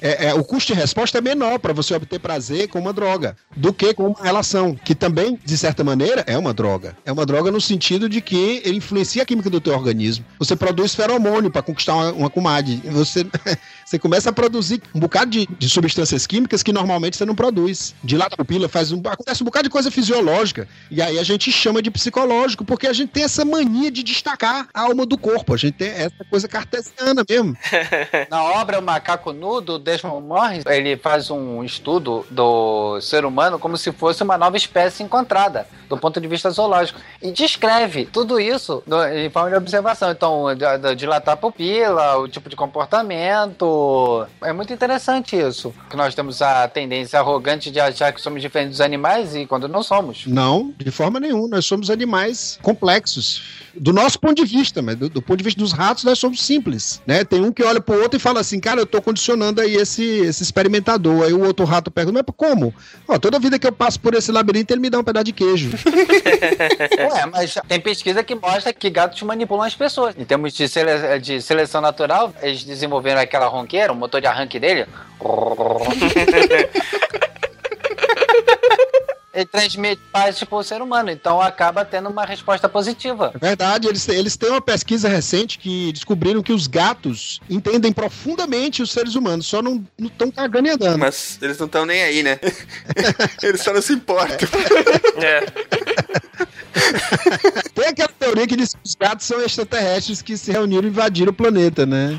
É, é, o custo de resposta é menor para você obter prazer com uma droga do que com uma relação, que também, de certa maneira, é uma droga. É uma droga no sentido de que ele influencia a química do teu organismo. Você produz feromônio para conquistar uma, uma comadre. Você, você começa a produzir um bocado de, de substâncias químicas que normalmente você não produz. Dilata a pupila, faz um, acontece um bocado de coisa fisiológica. E aí a gente chama de psicológico, porque a gente tem essa mania de destacar a alma do corpo. A gente tem essa coisa cartesiana mesmo. Na obra O Macaco Nu, do Desmond Morris, ele faz um estudo do ser humano como se fosse uma nova espécie encontrada, do ponto de vista zoológico. E descreve tudo isso em forma de observação. Então, dilatar a pupila, o tipo de comportamento. É muito interessante isso. Que nós temos a tendência arrogante de achar que somos diferentes dos animais e quando não somos. Não, de forma nenhuma. Nós somos animais complexos. Do nosso ponto de vista, mas do, do ponto de vista dos ratos, nós somos simples. Né? Tem um que olha pro outro e fala assim: cara, eu tô condicionando aí esse, esse experimentador. Aí o outro rato pergunta: mas como? Ó, toda vida que eu passo por esse labirinto, ele me dá um pedaço de queijo. Ué, mas tem pesquisa que mostra que gatos manipulam as pessoas. Em termos de, sele de seleção natural, eles desenvolveram aquela ronqueira, o motor de arranque dele. ele transmite paz tipo o ser humano, então acaba tendo uma resposta positiva. É verdade, eles, eles têm uma pesquisa recente que descobriram que os gatos entendem profundamente os seres humanos, só não estão cagando e andando. Mas eles não estão nem aí, né? eles só não se importam. É. Tem aquela teoria que diz que os gatos são extraterrestres que se reuniram e invadiram o planeta, né?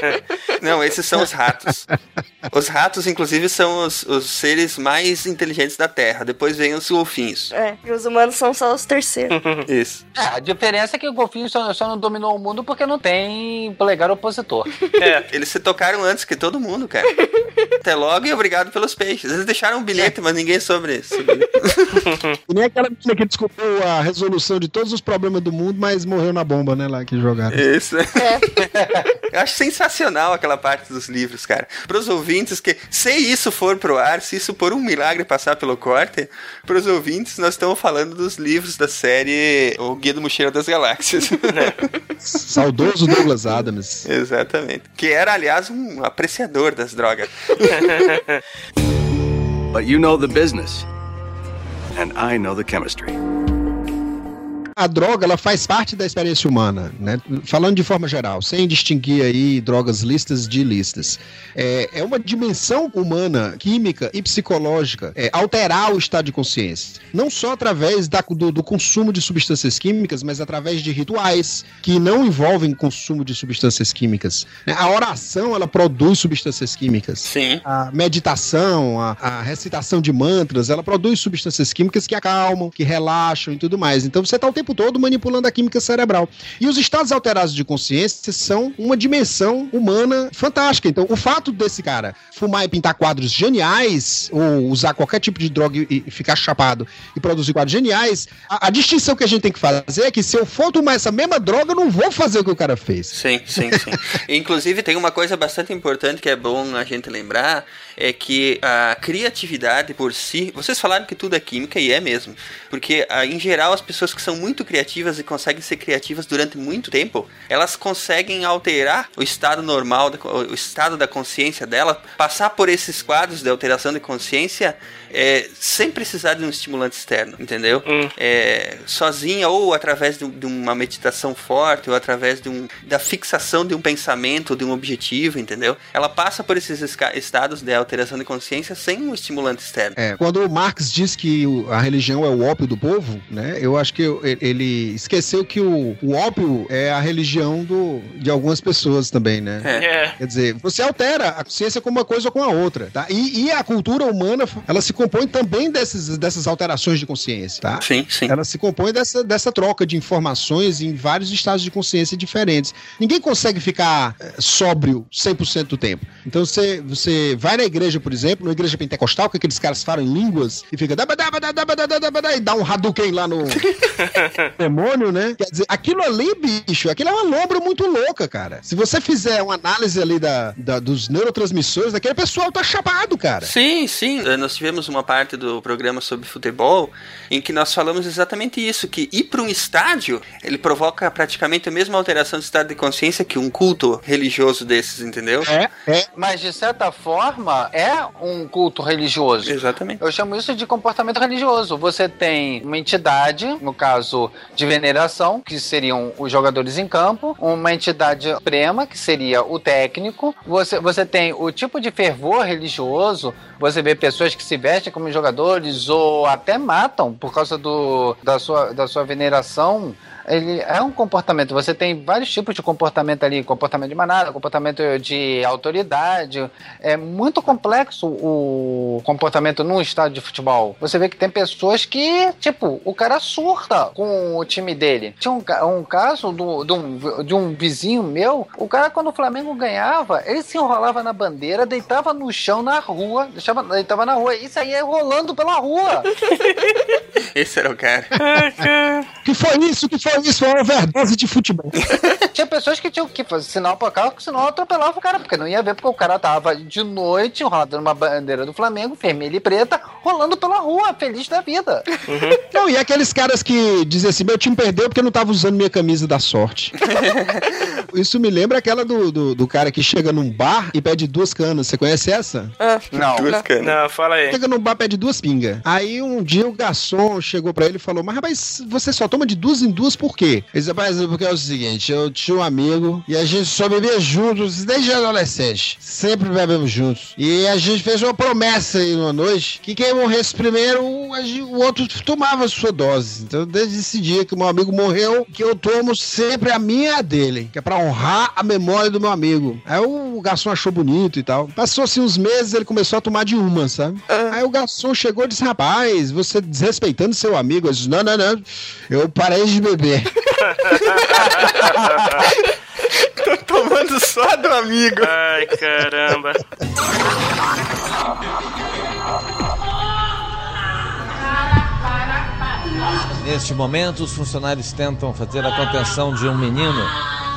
Não, esses são os ratos. Os ratos, inclusive, são os, os seres mais inteligentes da Terra. Depois vem os golfinhos. É, e os humanos são só os terceiros. Isso. É, a diferença é que o golfinho só, só não dominou o mundo porque não tem polegar opositor. É, eles se tocaram antes que todo mundo, cara. Até logo e obrigado pelos peixes. Eles deixaram um bilhete, mas ninguém sobre isso. E nem aquela menina que descobriu a resolução de todos os problemas do mundo, mas morreu na bomba, né, lá que jogaram. Isso. Eu acho sensacional aquela parte dos livros, cara. Pros ouvintes que, se isso for pro ar, se isso por um milagre passar pelo corte, pros ouvintes, nós estamos falando dos livros da série O Guia do Mochileiro das Galáxias. Saudoso Douglas Adams. Exatamente. Que era, aliás, um apreciador das drogas. But you know the business. And I know the chemistry. A droga, ela faz parte da experiência humana, né? Falando de forma geral, sem distinguir aí drogas listas de listas. É, é uma dimensão humana, química e psicológica, é, alterar o estado de consciência. Não só através da, do, do consumo de substâncias químicas, mas através de rituais que não envolvem consumo de substâncias químicas. né? A oração, ela produz substâncias químicas. Sim. A meditação, a, a recitação de mantras, ela produz substâncias químicas que acalmam, que relaxam e tudo mais. Então você está o tempo todo manipulando a química cerebral. E os estados alterados de consciência são uma dimensão humana fantástica. Então, o fato desse cara fumar e pintar quadros geniais, ou usar qualquer tipo de droga e, e ficar chapado e produzir quadros geniais, a, a distinção que a gente tem que fazer é que se eu for tomar essa mesma droga, eu não vou fazer o que o cara fez. Sim, sim, sim. Inclusive, tem uma coisa bastante importante que é bom a gente lembrar: é que a criatividade por si. Vocês falaram que tudo é química e é mesmo. Porque, ah, em geral, as pessoas que são muito criativas e conseguem ser criativas durante muito tempo, elas conseguem alterar o estado normal, o estado da consciência dela, passar por esses quadros de alteração de consciência é, sem precisar de um estimulante externo, entendeu? É, sozinha ou através de, de uma meditação forte ou através de um, da fixação de um pensamento, de um objetivo, entendeu? Ela passa por esses estados de alteração de consciência sem um estimulante externo. É, quando o Marx diz que a religião é o ópio do povo, né? Eu acho que ele esqueceu que o, o ópio é a religião do, de algumas pessoas também, né? É. Quer dizer, você altera a consciência com uma coisa ou com a outra, tá? E, e a cultura humana, ela se compõe também desses, dessas alterações de consciência, tá? Sim, sim. Ela se compõe dessa, dessa troca de informações em vários estados de consciência diferentes. Ninguém consegue ficar eh, sóbrio 100% do tempo. Então você, você vai na igreja, por exemplo, na igreja pentecostal, que aqueles caras falam em línguas e fica e dá um Hadouken lá no, demônio, né? Quer dizer, aquilo ali, bicho, aquilo é uma lombra muito louca, cara. Se você fizer uma análise ali da, da dos neurotransmissores daquele pessoal, tá chapado, cara. Sim, sim. Eh, Nós tivemos uma parte do programa sobre futebol em que nós falamos exatamente isso, que ir para um estádio, ele provoca praticamente a mesma alteração de estado de consciência que um culto religioso desses, entendeu? É, é. Mas de certa forma é um culto religioso. Exatamente. Eu chamo isso de comportamento religioso. Você tem uma entidade, no caso de veneração, que seriam os jogadores em campo, uma entidade suprema, que seria o técnico. Você, você tem o tipo de fervor religioso. Você vê pessoas que se vestem como jogadores ou até matam por causa do, da, sua, da sua veneração ele é um comportamento. Você tem vários tipos de comportamento ali, comportamento de manada, comportamento de autoridade. É muito complexo o comportamento num estádio de futebol. Você vê que tem pessoas que, tipo, o cara surta com o time dele. Tinha um, um caso do, de, um, de um vizinho meu, o cara, quando o Flamengo ganhava, ele se enrolava na bandeira, deitava no chão na rua, deixava, deitava na rua e saía rolando pela rua. Esse era o cara. Que foi isso? Que foi isso? Foi uma overdose de futebol. Tinha pessoas que tinham que fazer sinal pra carro, que senão atropelava o cara, porque não ia ver, porque o cara tava de noite enrolado numa bandeira do Flamengo, vermelha e preta, rolando pela rua, feliz da vida. Não, e aqueles caras que dizem assim: meu time perdeu porque eu não tava usando minha camisa da sorte. Isso me lembra aquela do, do, do cara que chega num bar e pede duas canas. Você conhece essa? Não. Duas canas. Não, fala aí. Chega num bar, pede duas pingas. Aí um dia o garçom chegou pra ele e falou: Mas rapaz, você só toma de duas em duas por quê? Ele disse: Rapaz, porque é o seguinte, eu tinha um amigo e a gente só bebia juntos desde adolescente. Sempre bebemos juntos. E a gente fez uma promessa aí uma noite que quem morresse primeiro, o outro tomava a sua dose. Então, desde esse dia que o meu amigo morreu, que eu tomo sempre a minha e a dele, que é pra honrar a memória do meu amigo. Aí o garçom achou bonito e tal. Passou-se uns meses, ele começou a tomar de uma, sabe? Aí o garçom chegou e disse: Rapaz, você desrespeitando seu amigo. Eu disse: Não, não, não. Eu parei de beber. Tô tomando só do amigo. Ai, caramba. Neste momento, os funcionários tentam fazer a contenção de um menino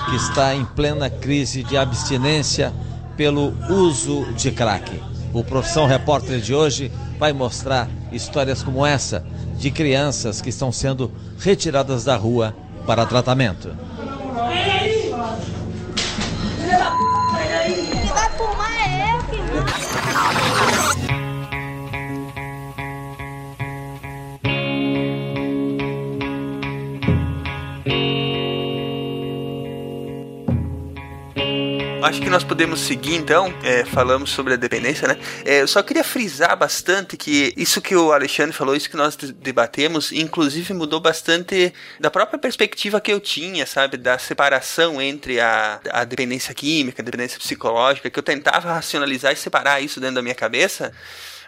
que está em plena crise de abstinência pelo uso de crack. O Profissão Repórter de hoje vai mostrar histórias como essa de crianças que estão sendo retiradas da rua para tratamento. Vai fumar. Acho que nós podemos seguir então. É, falamos sobre a dependência, né? É, eu só queria frisar bastante que isso que o Alexandre falou, isso que nós de- debatemos, inclusive mudou bastante da própria perspectiva que eu tinha, sabe? Da separação entre a, a dependência química, a dependência psicológica, que eu tentava racionalizar e separar isso dentro da minha cabeça.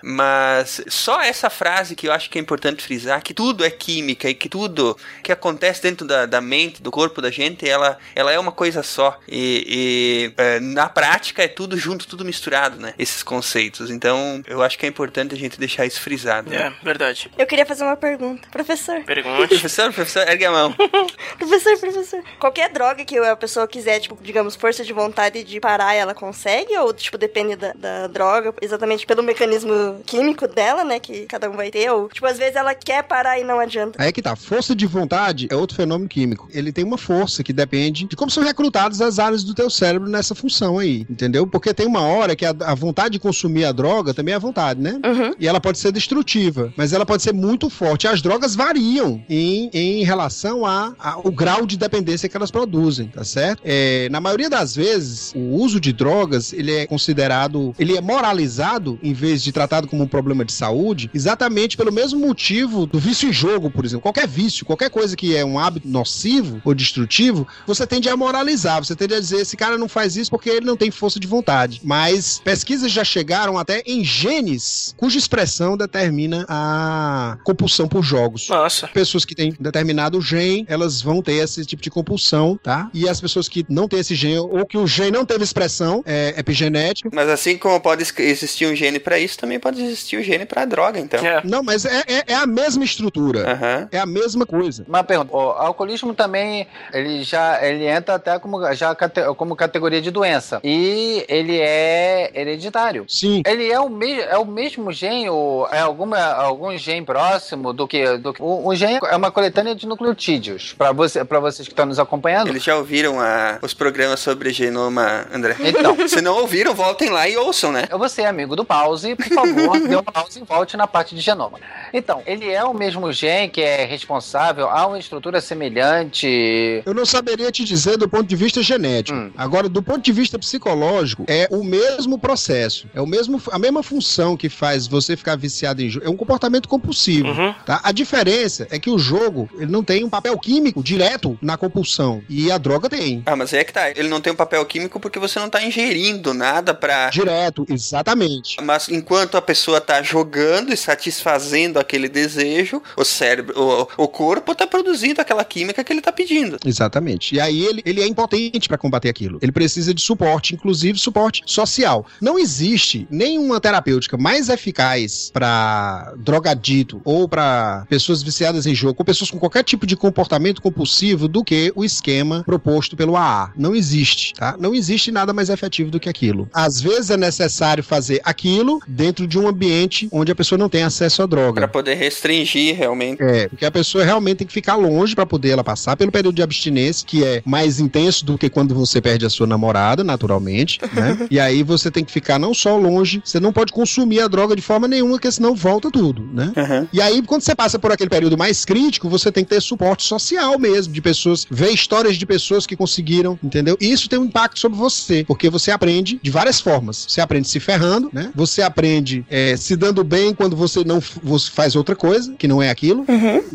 Mas só essa frase que eu acho que é importante frisar, que tudo é química e que tudo que acontece dentro da, da mente, do corpo da gente, ela, ela é uma coisa só. E, e, é, na prática é tudo junto, tudo misturado, né? Esses conceitos. Então eu acho que é importante a gente deixar isso frisado. É, Né? verdade. Eu queria fazer uma pergunta. Professor. Pergunte. Professor, professor, ergue a mão. Professor, professor. Qualquer droga que a pessoa quiser, tipo, digamos, força de vontade de parar, ela consegue? Ou, tipo, depende da, da droga, exatamente pelo mecanismo químico dela, né? Que cada um vai ter? Ou, tipo, às vezes ela quer parar e não adianta. Aí é que tá. Força de vontade é outro fenômeno químico. Ele tem uma força que depende de como são recrutadas as áreas do teu cérebro nessa função aí, entendeu? Porque tem uma hora que a, a vontade de consumir a droga também é vontade, né? E ela pode ser destrutiva, mas ela pode ser muito forte. As drogas variam em, em relação a, a- o grau de dependência que elas produzem, tá certo? É, na maioria das vezes, o uso de drogas, ele é considerado, ele é moralizado em vez de tratado como um problema de saúde, exatamente pelo mesmo motivo do vício em jogo, por exemplo. Qualquer vício, qualquer coisa que é um hábito nocivo ou destrutivo, você tende a moralizar, você tende a dizer esse cara não faz isso porque ele não tem força de vontade. Mas pesquisas já chegaram até em genes cuja expressão determina a compulsão por jogos. Nossa. Pessoas que têm determinado gene, elas vão ter esse tipo de compulsão, tá? E as pessoas que não têm esse gene, ou que o gene não teve expressão, é epigenético, Mas assim como pode existir um gene pra isso, também pode pode existir o gene pra droga, então. É. Não, mas é, é, é a mesma estrutura. Aham. É a mesma coisa. Uma pergunta, o alcoolismo também, ele já ele entra até como, já como categoria de doença. E ele é hereditário. Sim. Ele é o, me é o mesmo gene, ou é alguma, algum gene próximo do que. Do que o, o gene é uma coletânea de nucleotídeos. Pra, você, pra vocês que estão nos acompanhando. Eles já ouviram a- os programas sobre genoma, André? Então. Se não ouviram, voltem lá e ouçam, né? Você, amigo do pause, por favor, um pause e volte na parte de genoma. Então, ele é o mesmo gene que é responsável a uma estrutura semelhante. Eu não saberia te dizer do ponto de vista genético. Agora, do ponto de vista psicológico, é o mesmo processo. É o mesmo, a mesma função que faz você ficar viciado em jogo. É um comportamento compulsivo. Tá? A diferença é que o jogo ele não tem um papel químico direto na compulsão. E a droga tem. Ah, mas é que tá. Ele não tem um papel químico porque você não tá ingerindo nada pra. Direto, exatamente. Mas enquanto a pessoa tá jogando e satisfazendo aquele desejo, o cérebro, o, o corpo tá produzindo aquela química que ele tá pedindo. Exatamente. E aí ele, ele é impotente para combater aquilo. Ele precisa de suporte, inclusive suporte social. Não existe nenhuma terapêutica mais eficaz para drogadito ou para pessoas viciadas em jogo, ou pessoas com qualquer tipo de comportamento compulsivo do que o esquema proposto pelo AA. Não existe, tá? Não existe nada mais efetivo do que aquilo. Às vezes é necessário fazer aquilo dentro de um ambiente onde a pessoa não tem acesso à droga. Pra poder restringir realmente. É, porque a pessoa realmente tem que ficar longe pra poder ela passar pelo período de abstinência, que é mais intenso do que quando você perde a sua namorada, naturalmente, né? e aí você tem que ficar não só longe, você não pode consumir a droga de forma nenhuma, porque senão volta tudo, né? E aí, quando você passa por aquele período mais crítico, você tem que ter suporte social mesmo, de pessoas, ver histórias de pessoas que conseguiram, entendeu? E isso tem um impacto sobre você, porque você aprende de várias formas. Você aprende se ferrando, né? Você aprende é, se dando bem quando você não você faz outra coisa, que não é aquilo,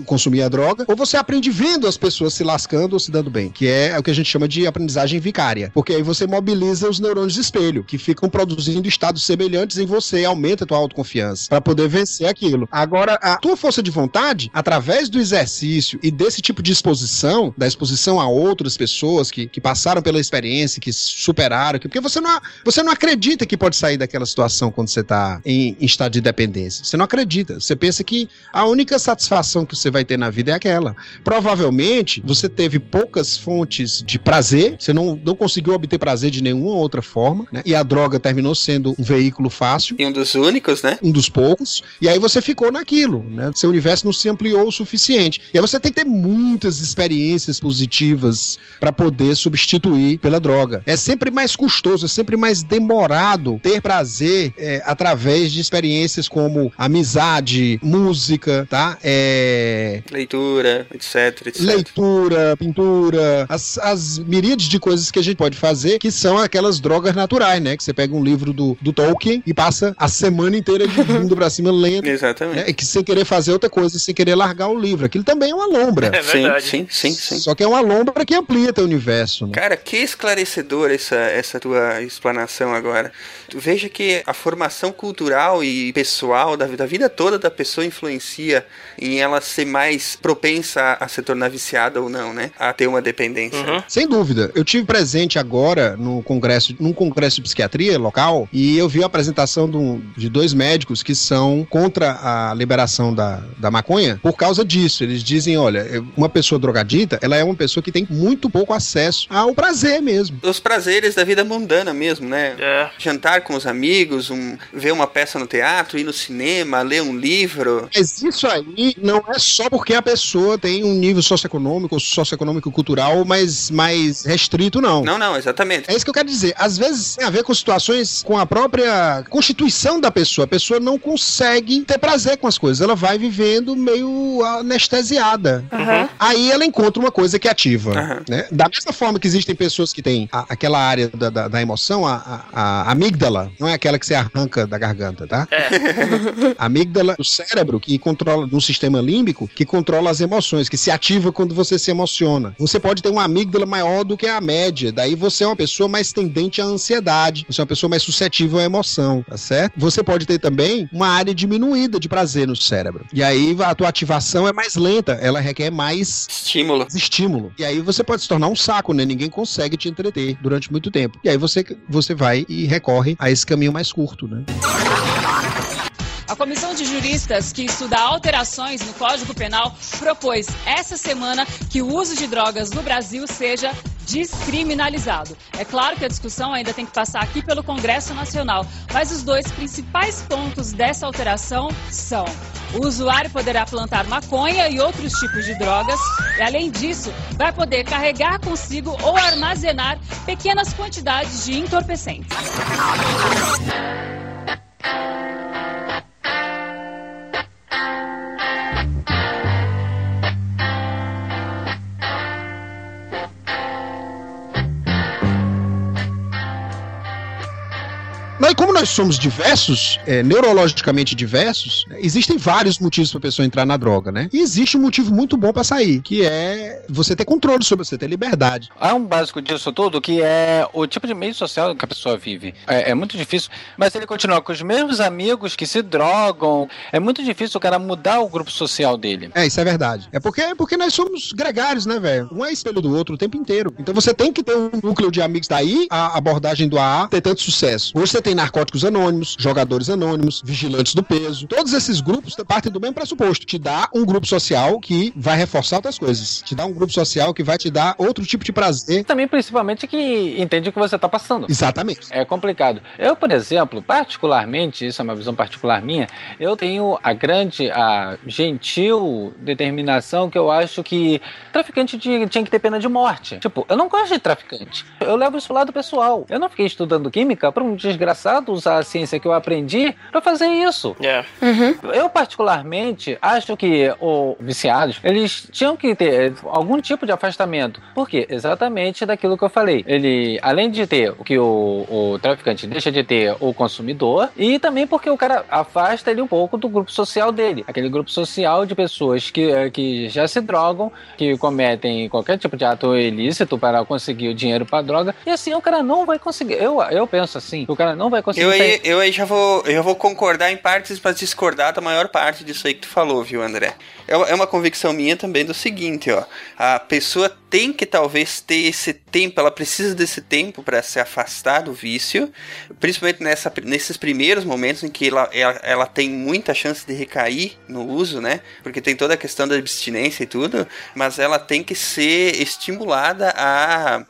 consumir a droga, ou você aprende vendo as pessoas se lascando ou se dando bem, que é o que a gente chama de aprendizagem vicária. Porque aí você mobiliza os neurônios de espelho, que ficam produzindo estados semelhantes em você, aumenta a tua autoconfiança, para poder vencer aquilo. Agora, a tua força de vontade, através do exercício e desse tipo de exposição, da exposição a outras pessoas que, que passaram pela experiência, que superaram, que, porque você não, você não acredita que pode sair daquela situação quando você tá em, em estado de dependência. Você não acredita. Você pensa que a única satisfação que você vai ter na vida é aquela. Provavelmente, você teve poucas fontes de prazer, você não, não conseguiu obter prazer de nenhuma outra forma, né? E a droga terminou sendo um veículo fácil. E um dos únicos, né? Um dos poucos. E aí você ficou naquilo, né? Seu universo não se ampliou o suficiente. E aí você tem que ter muitas experiências positivas para poder substituir pela droga. É sempre mais custoso, é sempre mais demorado ter prazer é, através de experiências como amizade, música, tá? É, Leitura, etc, etc. leitura, pintura, as, as miríades de coisas que a gente pode fazer, que são aquelas drogas naturais, né? Que você pega um livro do, do Tolkien e passa a semana inteira de bunda pra cima lendo. Exatamente. né? E que sem querer fazer outra coisa, sem querer largar o livro. Aquilo também é uma lombra. É verdade. Sim, sim, sim, sim. Só que é uma lombra que amplia teu universo, né? Cara, que esclarecedor essa, essa tua explanação agora. Tu veja que a formação cultural e pessoal da, da vida toda da pessoa influencia em ela ser mais propensa a, a se tornar viciada ou não, né? A ter uma dependência. Sem dúvida. Eu tive presente agora no congresso, num congresso de psiquiatria local e eu vi a apresentação de, um- de dois médicos que são contra a liberação da, da maconha por causa disso. Eles dizem, olha, uma pessoa drogadita, ela é uma pessoa que tem muito pouco acesso ao prazer mesmo. Os prazeres da vida mundana mesmo, né? É. Jantar com os amigos, um, ver uma peça no teatro, ir no cinema, ler um livro. Mas isso aí não é só porque a pessoa tem um nível socioeconômico ou socioeconômico cultural mais, mais restrito, não. Não, não, exatamente. É isso que eu quero dizer. Às vezes tem a ver com situações com a própria constituição da pessoa. A pessoa não consegue ter prazer com as coisas. Ela vai vivendo meio anestesiada. Uhum. Aí ela encontra uma coisa que ativa. né? Da mesma forma que existem pessoas que têm a- aquela área da, da, da emoção, a, a- a amígdala, não é aquela que você arranca da garganta, tá? A amígdala do cérebro que controla, no sistema límbico, que controla as emoções, que se ativa quando você se emociona. Você pode ter uma amígdala maior do que a média, daí você é uma pessoa mais tendente à ansiedade, você é uma pessoa mais suscetível à emoção, tá certo? Você pode ter também uma área diminuída de prazer no cérebro. E aí a tua ativação é mais lenta, ela requer mais estímulo. estímulo. E aí você pode se tornar um saco, né? Ninguém consegue te entreter durante muito tempo. E aí você, você vai e recorre a esse caminho mais curto, né? A comissão de juristas que estuda alterações no Código Penal propôs essa semana que o uso de drogas no Brasil seja descriminalizado. É claro que a discussão ainda tem que passar aqui pelo Congresso Nacional, mas os dois principais pontos dessa alteração são: o usuário poderá plantar maconha e outros tipos de drogas, e além disso, vai poder carregar consigo ou armazenar pequenas quantidades de entorpecentes. Mas como nós somos diversos, é, neurologicamente diversos, né, existem vários motivos para a pessoa entrar na droga, né? E existe um motivo muito bom para sair, que é você ter controle sobre você, ter liberdade. Há um básico disso tudo que é o tipo de meio social que a pessoa vive. É, é muito difícil, mas ele continua com os mesmos amigos que se drogam. É muito difícil o cara mudar o grupo social dele. É, isso é verdade. É porque, é porque nós somos gregários, né, velho? Um é espelho do outro o tempo inteiro. Então você tem que ter um núcleo de amigos daí, a abordagem do AA ter tanto sucesso. Hoje você tem narcóticos anônimos, jogadores anônimos, vigilantes do peso. Todos esses grupos partem do mesmo pressuposto. Te dá um grupo social que vai reforçar outras coisas. Te dá um grupo social que vai te dar outro tipo de prazer. Também, principalmente, que entende o que você está passando. Exatamente. É complicado. Eu, por exemplo, particularmente, isso é uma visão particular minha, eu tenho a grande, a gentil determinação que eu acho que traficante tinha, tinha que ter pena de morte. Tipo, eu não gosto de traficante. Eu levo isso pro lado pessoal. Eu não fiquei estudando química para um desgraçado usar a ciência que eu aprendi para fazer isso. Yeah. Eu, particularmente, acho que os viciados, eles tinham que ter algum tipo de afastamento. Por quê? Exatamente daquilo que eu falei. Ele, além de ter o que o, o traficante deixa de ter o consumidor, e também porque o cara afasta ele um pouco do grupo social dele. Aquele grupo social de pessoas que, eh, que já se drogam, que cometem qualquer tipo de ato ilícito para conseguir o dinheiro para droga. E assim, o cara não vai conseguir. Eu, eu penso assim, que o cara não vai conseguir Eu aí, eu aí já vou, eu já vou concordar em partes, mas discordar da maior parte disso aí que tu falou, viu, André? É uma- é uma convicção minha também do seguinte, ó. A pessoa tem que talvez ter esse tempo, ela precisa desse tempo para se afastar do vício, principalmente nessa, nesses primeiros momentos em que ela, ela, ela tem muita chance de recair no uso, né? Porque tem toda a questão da abstinência e tudo, mas ela tem que ser estimulada a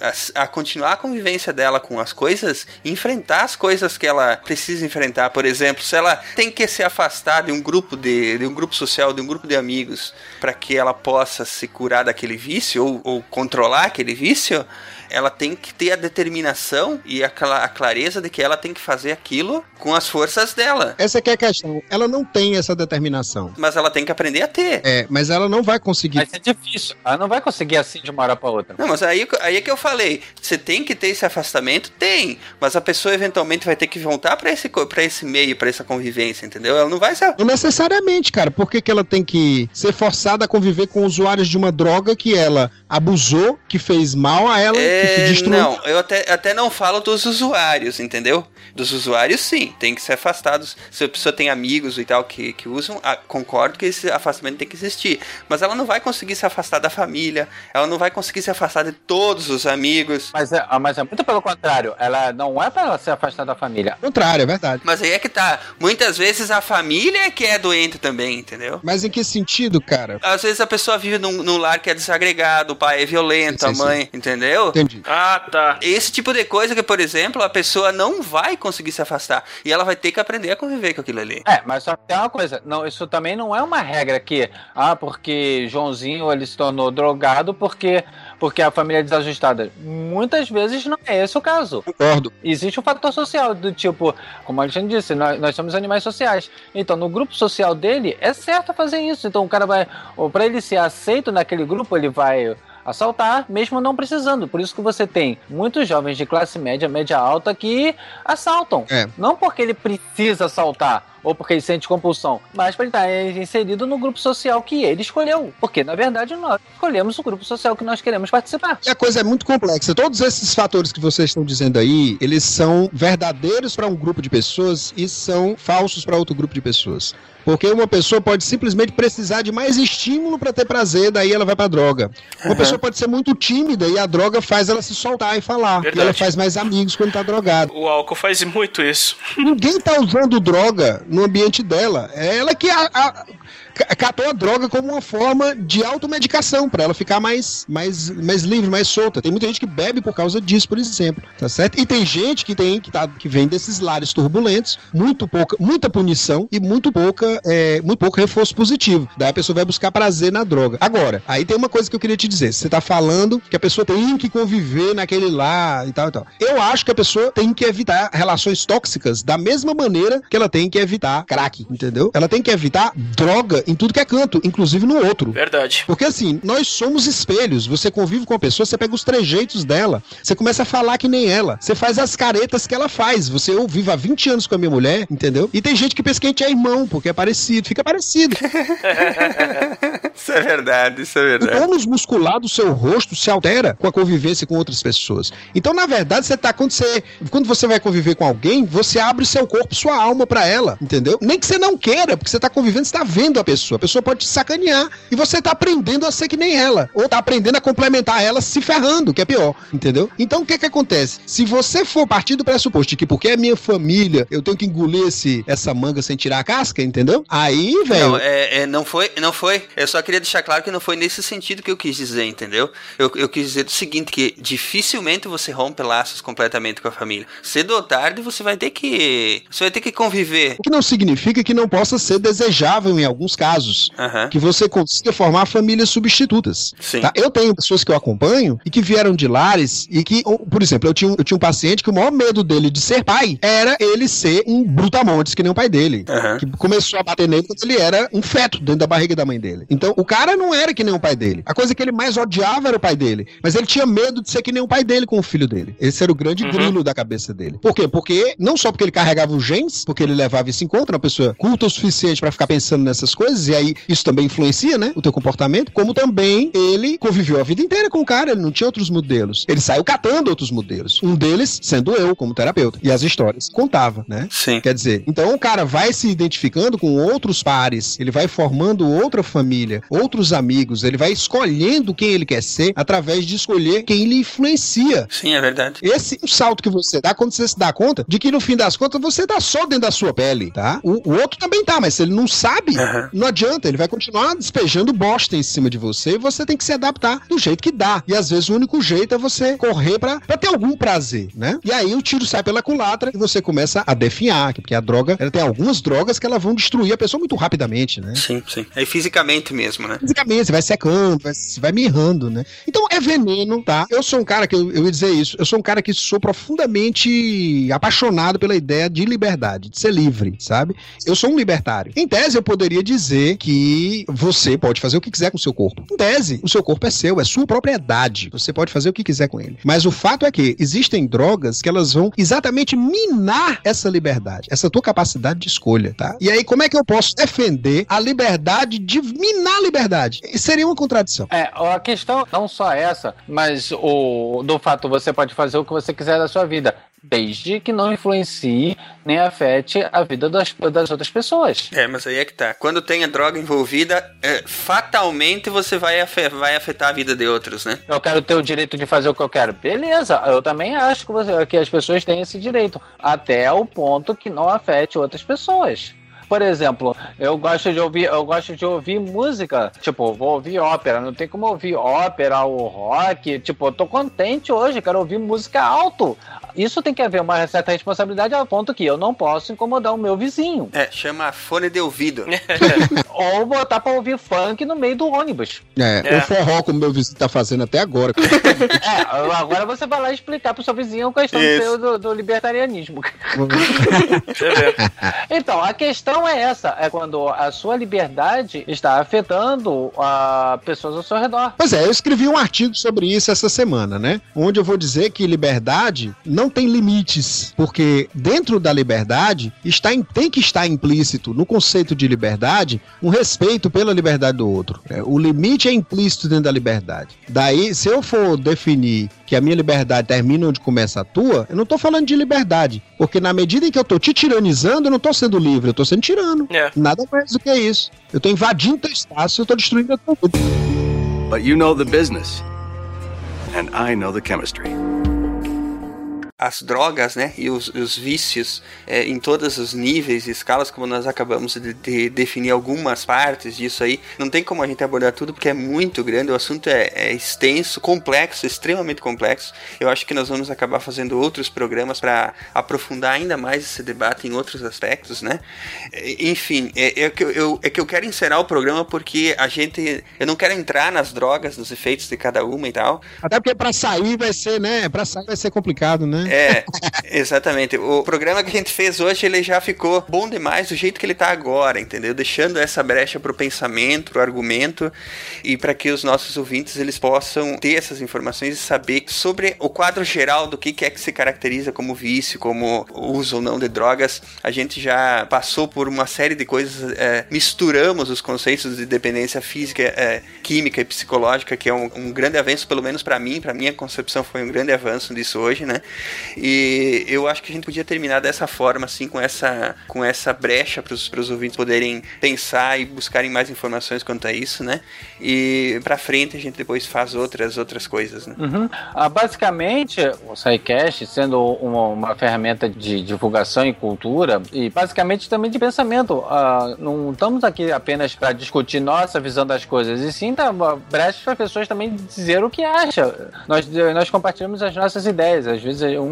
a, a continuar a convivência dela com as coisas, enfrentar as coisas que ela precisa enfrentar. Por exemplo, se ela tem que se afastar de um grupo de, de um grupo social, de um grupo de amigos, para que ela possa se curar daquele vício ou, ou controlar aquele vício, ela tem que ter a determinação e a, cla- a clareza de que ela tem que fazer aquilo com as forças dela. Essa que é a questão. Ela não tem essa determinação. Mas ela tem que aprender a ter. É, mas ela não vai conseguir. Vai ser difícil. Ela não vai conseguir assim de uma hora pra outra. Não, mas aí, aí é que eu falei, você tem que ter esse afastamento? Tem, mas a pessoa eventualmente vai ter que voltar pra esse, pra esse meio, pra essa convivência, entendeu? Ela não vai se... Não necessariamente, cara. Por que, que ela tem que ser forçada a conviver com usuários de uma droga que ela abusou, que fez mal a ela, que É, destruiu? não, eu até, até não falo dos usuários, entendeu? Dos usuários, sim, tem que ser afastados. Se a pessoa tem amigos e tal que, que usam, ah, concordo que esse afastamento tem que existir. Mas ela não vai conseguir se afastar da família, ela não vai conseguir se afastar de todos os amigos. Mas é, mas é muito pelo contrário. Ela não é pra ela se afastar da família. contrário, é verdade. Mas aí é que tá. Muitas vezes a família é que é doente também, entendeu? Mas em que sentido, cara? Às vezes a pessoa vive num, num lar que é desagregado, pai é violento, Sim, a sim, mãe, entendeu? Entendi. Ah, tá. Esse tipo de coisa que, por exemplo, a pessoa não vai conseguir se afastar. E ela vai ter que aprender a conviver com aquilo ali. É, mas só que tem uma coisa, não, isso também não é uma regra que, ah, porque Joãozinho ele se tornou drogado porque, porque a família é desajustada. Muitas vezes não é esse o caso. Concordo. Existe um fator social, do tipo, como a Alexandre disse, nós, nós somos animais sociais. Então, no grupo social dele, é certo fazer isso. Então, o cara vai, ou para ele ser aceito naquele grupo, ele vai assaltar, mesmo não precisando. Por isso que você tem muitos jovens de classe média, média alta, que assaltam. É. Não porque ele precisa assaltar ou porque ele sente compulsão, mas para ele estar inserido no grupo social que ele escolheu. Porque, na verdade, nós escolhemos o grupo social que nós queremos participar. E a coisa é muito complexa. Todos esses fatores que vocês estão dizendo aí, eles são verdadeiros para um grupo de pessoas e são falsos para outro grupo de pessoas. Porque uma pessoa pode simplesmente precisar de mais estímulo para ter prazer, daí ela vai pra droga. Uma Uhum. pessoa pode ser muito tímida e a droga faz ela se soltar e falar. Verdade. E ela faz mais amigos quando tá drogada. O álcool faz muito isso. Ninguém tá usando droga no ambiente dela. É ela que a, a, catou a droga como uma forma de automedicação, para ela ficar mais, mais, mais livre, mais solta. Tem muita gente que bebe por causa disso, por exemplo, tá certo? E tem gente que tem que, tá, que vem desses lares turbulentos, muito pouca, muita punição e muito pouca, é, muito pouco reforço positivo. Daí a pessoa vai buscar prazer na droga. Agora, aí tem uma coisa que eu queria te dizer. Você tá falando que a pessoa tem que conviver naquele lá e tal e tal. Eu acho que a pessoa tem que evitar relações tóxicas da mesma maneira que ela tem que evitar crack, entendeu? Ela tem que evitar droga em tudo que é canto, inclusive no outro. Verdade. Porque assim, nós somos espelhos. Você convive com a pessoa, você pega os trejeitos dela, você começa a falar que nem ela. Você faz as caretas que ela faz. Você, eu vivo há 20 anos com a minha mulher, entendeu? E tem gente que pensa que a gente é irmão, porque é parecido. Fica parecido. isso é verdade, isso é verdade. O tônus muscular do seu rosto se altera com a convivência com outras pessoas. Então, na verdade, você tá quando você quando você vai conviver com alguém, você abre seu corpo, sua alma para ela, entendeu? Nem que você não queira, porque você tá convivendo, você tá vendo a pessoa pessoa. A pessoa pode te sacanear e você tá aprendendo a ser que nem ela. Ou tá aprendendo a complementar ela se ferrando, que é pior. Entendeu? Então o que que acontece? Se você for partir do pressuposto de que porque é minha família, eu tenho que engolir esse, essa manga sem tirar a casca, entendeu? Aí, velho. Não, é, é, não foi, não foi. Eu só queria deixar claro que não foi nesse sentido que eu quis dizer, entendeu? Eu, eu quis dizer o seguinte: que dificilmente você rompe laços completamente com a família. Cedo ou tarde você vai ter que. Você vai ter que conviver. O que não significa que não possa ser desejável em alguns casos casos uhum. que você consiga formar famílias substitutas. Tá? Eu tenho pessoas que eu acompanho e que vieram de lares e que, por exemplo, eu tinha, eu tinha um paciente que o maior medo dele de ser pai era ele ser um brutamontes que nem o pai dele. Uhum. Que começou a bater nele quando ele era um feto dentro da barriga da mãe dele. Então, o cara não era que nem o pai dele. A coisa que ele mais odiava era o pai dele. Mas ele tinha medo de ser que nem o pai dele com o filho dele. Esse era o grande uhum. grilo da cabeça dele. Por quê? Porque não só porque ele carregava os genes, porque ele levava isso em conta, uma pessoa culta o suficiente para ficar pensando nessas coisas, e aí isso também influencia, né? O teu comportamento, como também ele conviveu a vida inteira com o cara, ele não tinha outros modelos. Ele saiu catando outros modelos. Um deles sendo eu, como terapeuta. E as histórias contava, né? Sim. Quer dizer, então o cara vai se identificando com outros pares, ele vai formando outra família, outros amigos, ele vai escolhendo quem ele quer ser através de escolher quem lhe influencia. Sim, é verdade. Esse é o salto que você dá quando você se dá conta de que no fim das contas você tá só dentro da sua pele, tá? O, o outro também tá, mas se ele não sabe, uhum. Não adianta, ele vai continuar despejando bosta em cima de você e você tem que se adaptar do jeito que dá. E às vezes o único jeito é você correr pra, pra ter algum prazer, né? E aí o tiro sai pela culatra e você começa a definhar, porque a droga, ela tem algumas drogas que elas vão destruir a pessoa muito rapidamente, né? Sim, sim. É fisicamente mesmo, né? Fisicamente, você vai secando, vai, você vai mirrando, né? Então é veneno, tá? Eu sou um cara que, eu, eu ia dizer isso, eu sou um cara que sou profundamente apaixonado pela ideia de liberdade, de ser livre, sabe? Eu sou um libertário. Em tese, eu poderia dizer que você pode fazer o que quiser com o seu corpo. Em tese, o seu corpo é seu, é sua propriedade. Você pode fazer o que quiser com ele. Mas o fato é que existem drogas que elas vão exatamente minar essa liberdade, essa tua capacidade de escolha, tá? E aí, como é que eu posso defender a liberdade de minar a liberdade? Seria uma contradição. É, a questão não só essa, mas o do fato você pode fazer o que você quiser da sua vida desde que não influencie nem afete a vida das, das outras pessoas. É, mas aí é que tá. Quando tem a droga envolvida, é, fatalmente você vai, afetar, vai afetar a vida de outros, né? Eu quero ter o direito de fazer o que eu quero. Beleza, eu também acho que, você, que as pessoas têm esse direito, até o ponto que não afete outras pessoas. Por exemplo, eu gosto de ouvir, eu gosto de ouvir música, tipo, vou ouvir ópera, não tem como ouvir ópera ou rock, tipo, eu tô contente hoje, quero ouvir música alto isso tem que haver uma certa responsabilidade ao ponto que eu não posso incomodar o meu vizinho. É, chama fone de ouvido. ou botar pra ouvir funk no meio do ônibus. É, é. o forró, como meu vizinho tá fazendo até agora. é, agora você vai lá explicar pro seu vizinho a questão do, do, do, libertarianismo. então, a questão é essa: é quando a sua liberdade está afetando a pessoas ao seu redor. Pois é, eu escrevi um artigo sobre isso essa semana, né? Onde eu vou dizer que liberdade não tem limites, porque dentro da liberdade está, tem que estar implícito no conceito de liberdade um respeito pela liberdade do outro. É, o limite é implícito dentro da liberdade. Daí, se eu for definir que a minha liberdade termina onde começa a tua, eu não estou falando de liberdade, porque na medida em que eu estou te tiranizando, eu não estou sendo livre, eu estou sendo tirano. É. Nada mais do que isso. Eu estou invadindo teu espaço, eu estou destruindo a tua vida. But you know the business, and I know the chemistry. As drogas, né, e os, os vícios é, em todos os níveis e escalas, como nós acabamos de, de, definir algumas partes disso aí. Não tem como a gente abordar tudo porque é muito grande, o assunto é, é extenso, complexo, extremamente complexo. Eu acho que nós vamos acabar fazendo outros programas para aprofundar ainda mais esse debate em outros aspectos, né? Enfim, é, é, que eu, é que eu quero encerrar o programa porque a gente. Eu não quero entrar nas drogas, nos efeitos de cada uma e tal. Até porque para sair vai ser, né? Para sair vai ser complicado, né? É, exatamente. O programa que a gente fez hoje, ele já ficou bom demais do jeito que ele tá agora, entendeu? Deixando essa brecha pro pensamento, pro argumento e para que os nossos ouvintes eles possam ter essas informações e saber sobre o quadro geral do que é que se caracteriza como vício, como uso ou não de drogas. A gente já passou por uma série de coisas, é, misturamos os conceitos de dependência física, é, química e psicológica, que é um, um grande avanço, pelo menos para mim, para minha concepção foi um grande avanço disso hoje, né? E eu acho que a gente podia terminar dessa forma, assim, com essa, com essa brecha para os ouvintes poderem pensar e buscarem mais informações quanto a isso, né? E para frente a gente depois faz outras outras coisas, né? Uhum. Ah, basicamente, o SciCast, sendo uma, uma, ferramenta de divulgação e cultura, e basicamente também de pensamento, ah, não estamos aqui apenas para discutir nossa visão das coisas, e sim tá, brecha para pessoas também dizer o que acham. Nós, nós compartilhamos as nossas ideias, às vezes um,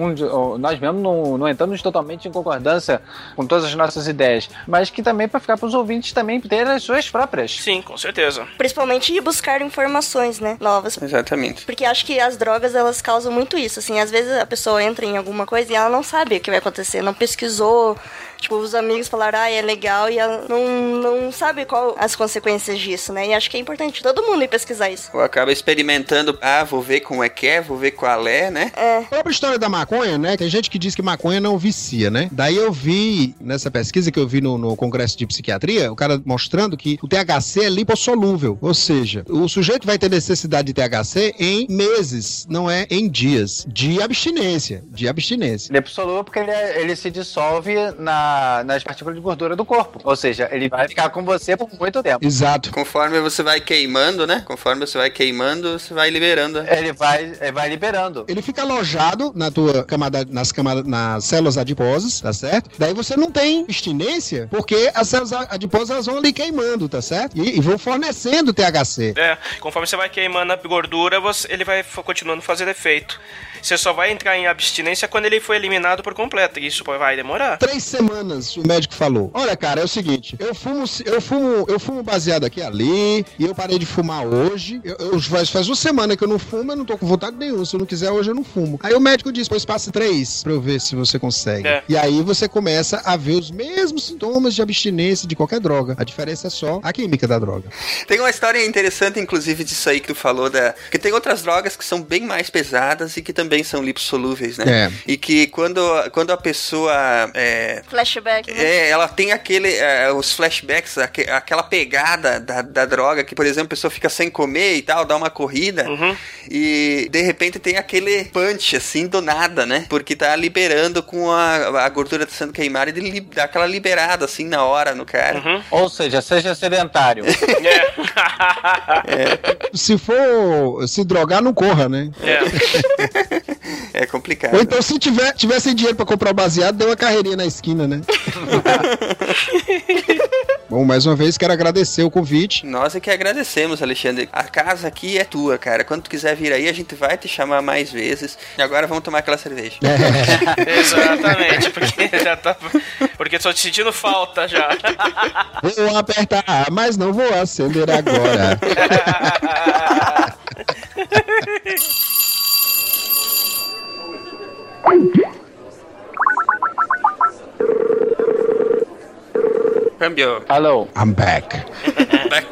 nós mesmos não, não entramos totalmente em concordância com todas as nossas ideias, mas que também para ficar para os ouvintes também ter as suas próprias. Sim, com certeza. Principalmente ir buscar informações, né, novas. Exatamente. Porque acho que as drogas elas causam muito isso, assim, às vezes a pessoa entra em alguma coisa e ela não sabe o que vai acontecer, não pesquisou, Tipo, os amigos falaram, ah, é legal, e ela não, não sabe qual as consequências disso, né? E acho que é importante todo mundo ir pesquisar isso. Ou acaba experimentando, ah, vou ver como é que é, vou ver qual é, né? É. A própria história da maconha, né? Tem gente que diz que maconha não vicia, né? Daí eu vi, nessa pesquisa que eu vi no, no Congresso de Psiquiatria, o cara mostrando que o THC é lipossolúvel, ou seja, o sujeito vai ter necessidade de THC em meses, não é em dias, de abstinência, de abstinência. Lipossolúvel porque ele, é, ele se dissolve na nas partículas de gordura do corpo. Ou seja, ele vai ficar com você por muito tempo. Exato. Conforme você vai queimando, né? Conforme você vai queimando, você vai liberando. Ele vai, ele vai liberando. Ele fica alojado na tua camada, nas camadas, nas células adiposas, tá certo? Daí você não tem abstinência, porque as células adiposas vão ali queimando, tá certo? E, e vão fornecendo THC. É, conforme você vai queimando a gordura, você, ele vai continuando fazendo efeito. Você só vai entrar em abstinência quando ele foi eliminado por completo. E isso vai demorar. Três semanas, o médico falou. Olha, cara, é o seguinte: eu fumo, eu fumo, eu fumo baseado aqui ali, e eu parei de fumar hoje. Eu, eu faz, faz uma semana que eu não fumo, eu não tô com vontade nenhuma. Se eu não quiser, hoje eu não fumo. Aí o médico disse: pois passe três pra eu ver se você consegue. É. E aí você começa a ver os mesmos sintomas de abstinência de qualquer droga. A diferença é só a química da droga. Tem uma história interessante, inclusive, disso aí que tu falou, da... que tem outras drogas que são bem mais pesadas e que também são lipossolúveis, né? É. E que quando, quando a pessoa. É, Flashback. Né? É, ela tem aquele. É, os flashbacks, aquela pegada da, da droga, que, por exemplo, a pessoa fica sem comer e tal, dá uma corrida uhum. e de repente tem aquele punch, assim, do nada, né? Porque tá liberando com a, a gordura tá sendo queimada e ele dá aquela liberada, assim, na hora no cara. Uhum. Ou seja, seja sedentário. é. Se for se drogar, não corra, né? É. é complicado. Ou então, se tiver, tivesse dinheiro pra comprar o baseado, deu uma carreirinha na esquina, né? Bom, mais uma vez quero agradecer o convite. Nós é que agradecemos, Alexandre. A casa aqui é tua, cara. Quando tu quiser vir aí, a gente vai te chamar mais vezes. E agora vamos tomar aquela cerveja. É. Exatamente, porque já tá. Porque tô te sentindo falta já. Vou apertar, mas não vou acender agora. Câmbio. Hello. I'm back. back.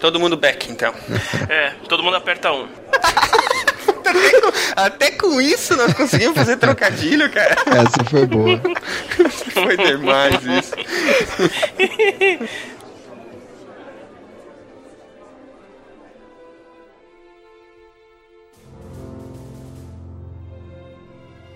Todo mundo back, então. É, todo mundo aperta um. até, com, até com isso nós conseguimos fazer trocadilho, cara. Essa foi boa. foi demais isso.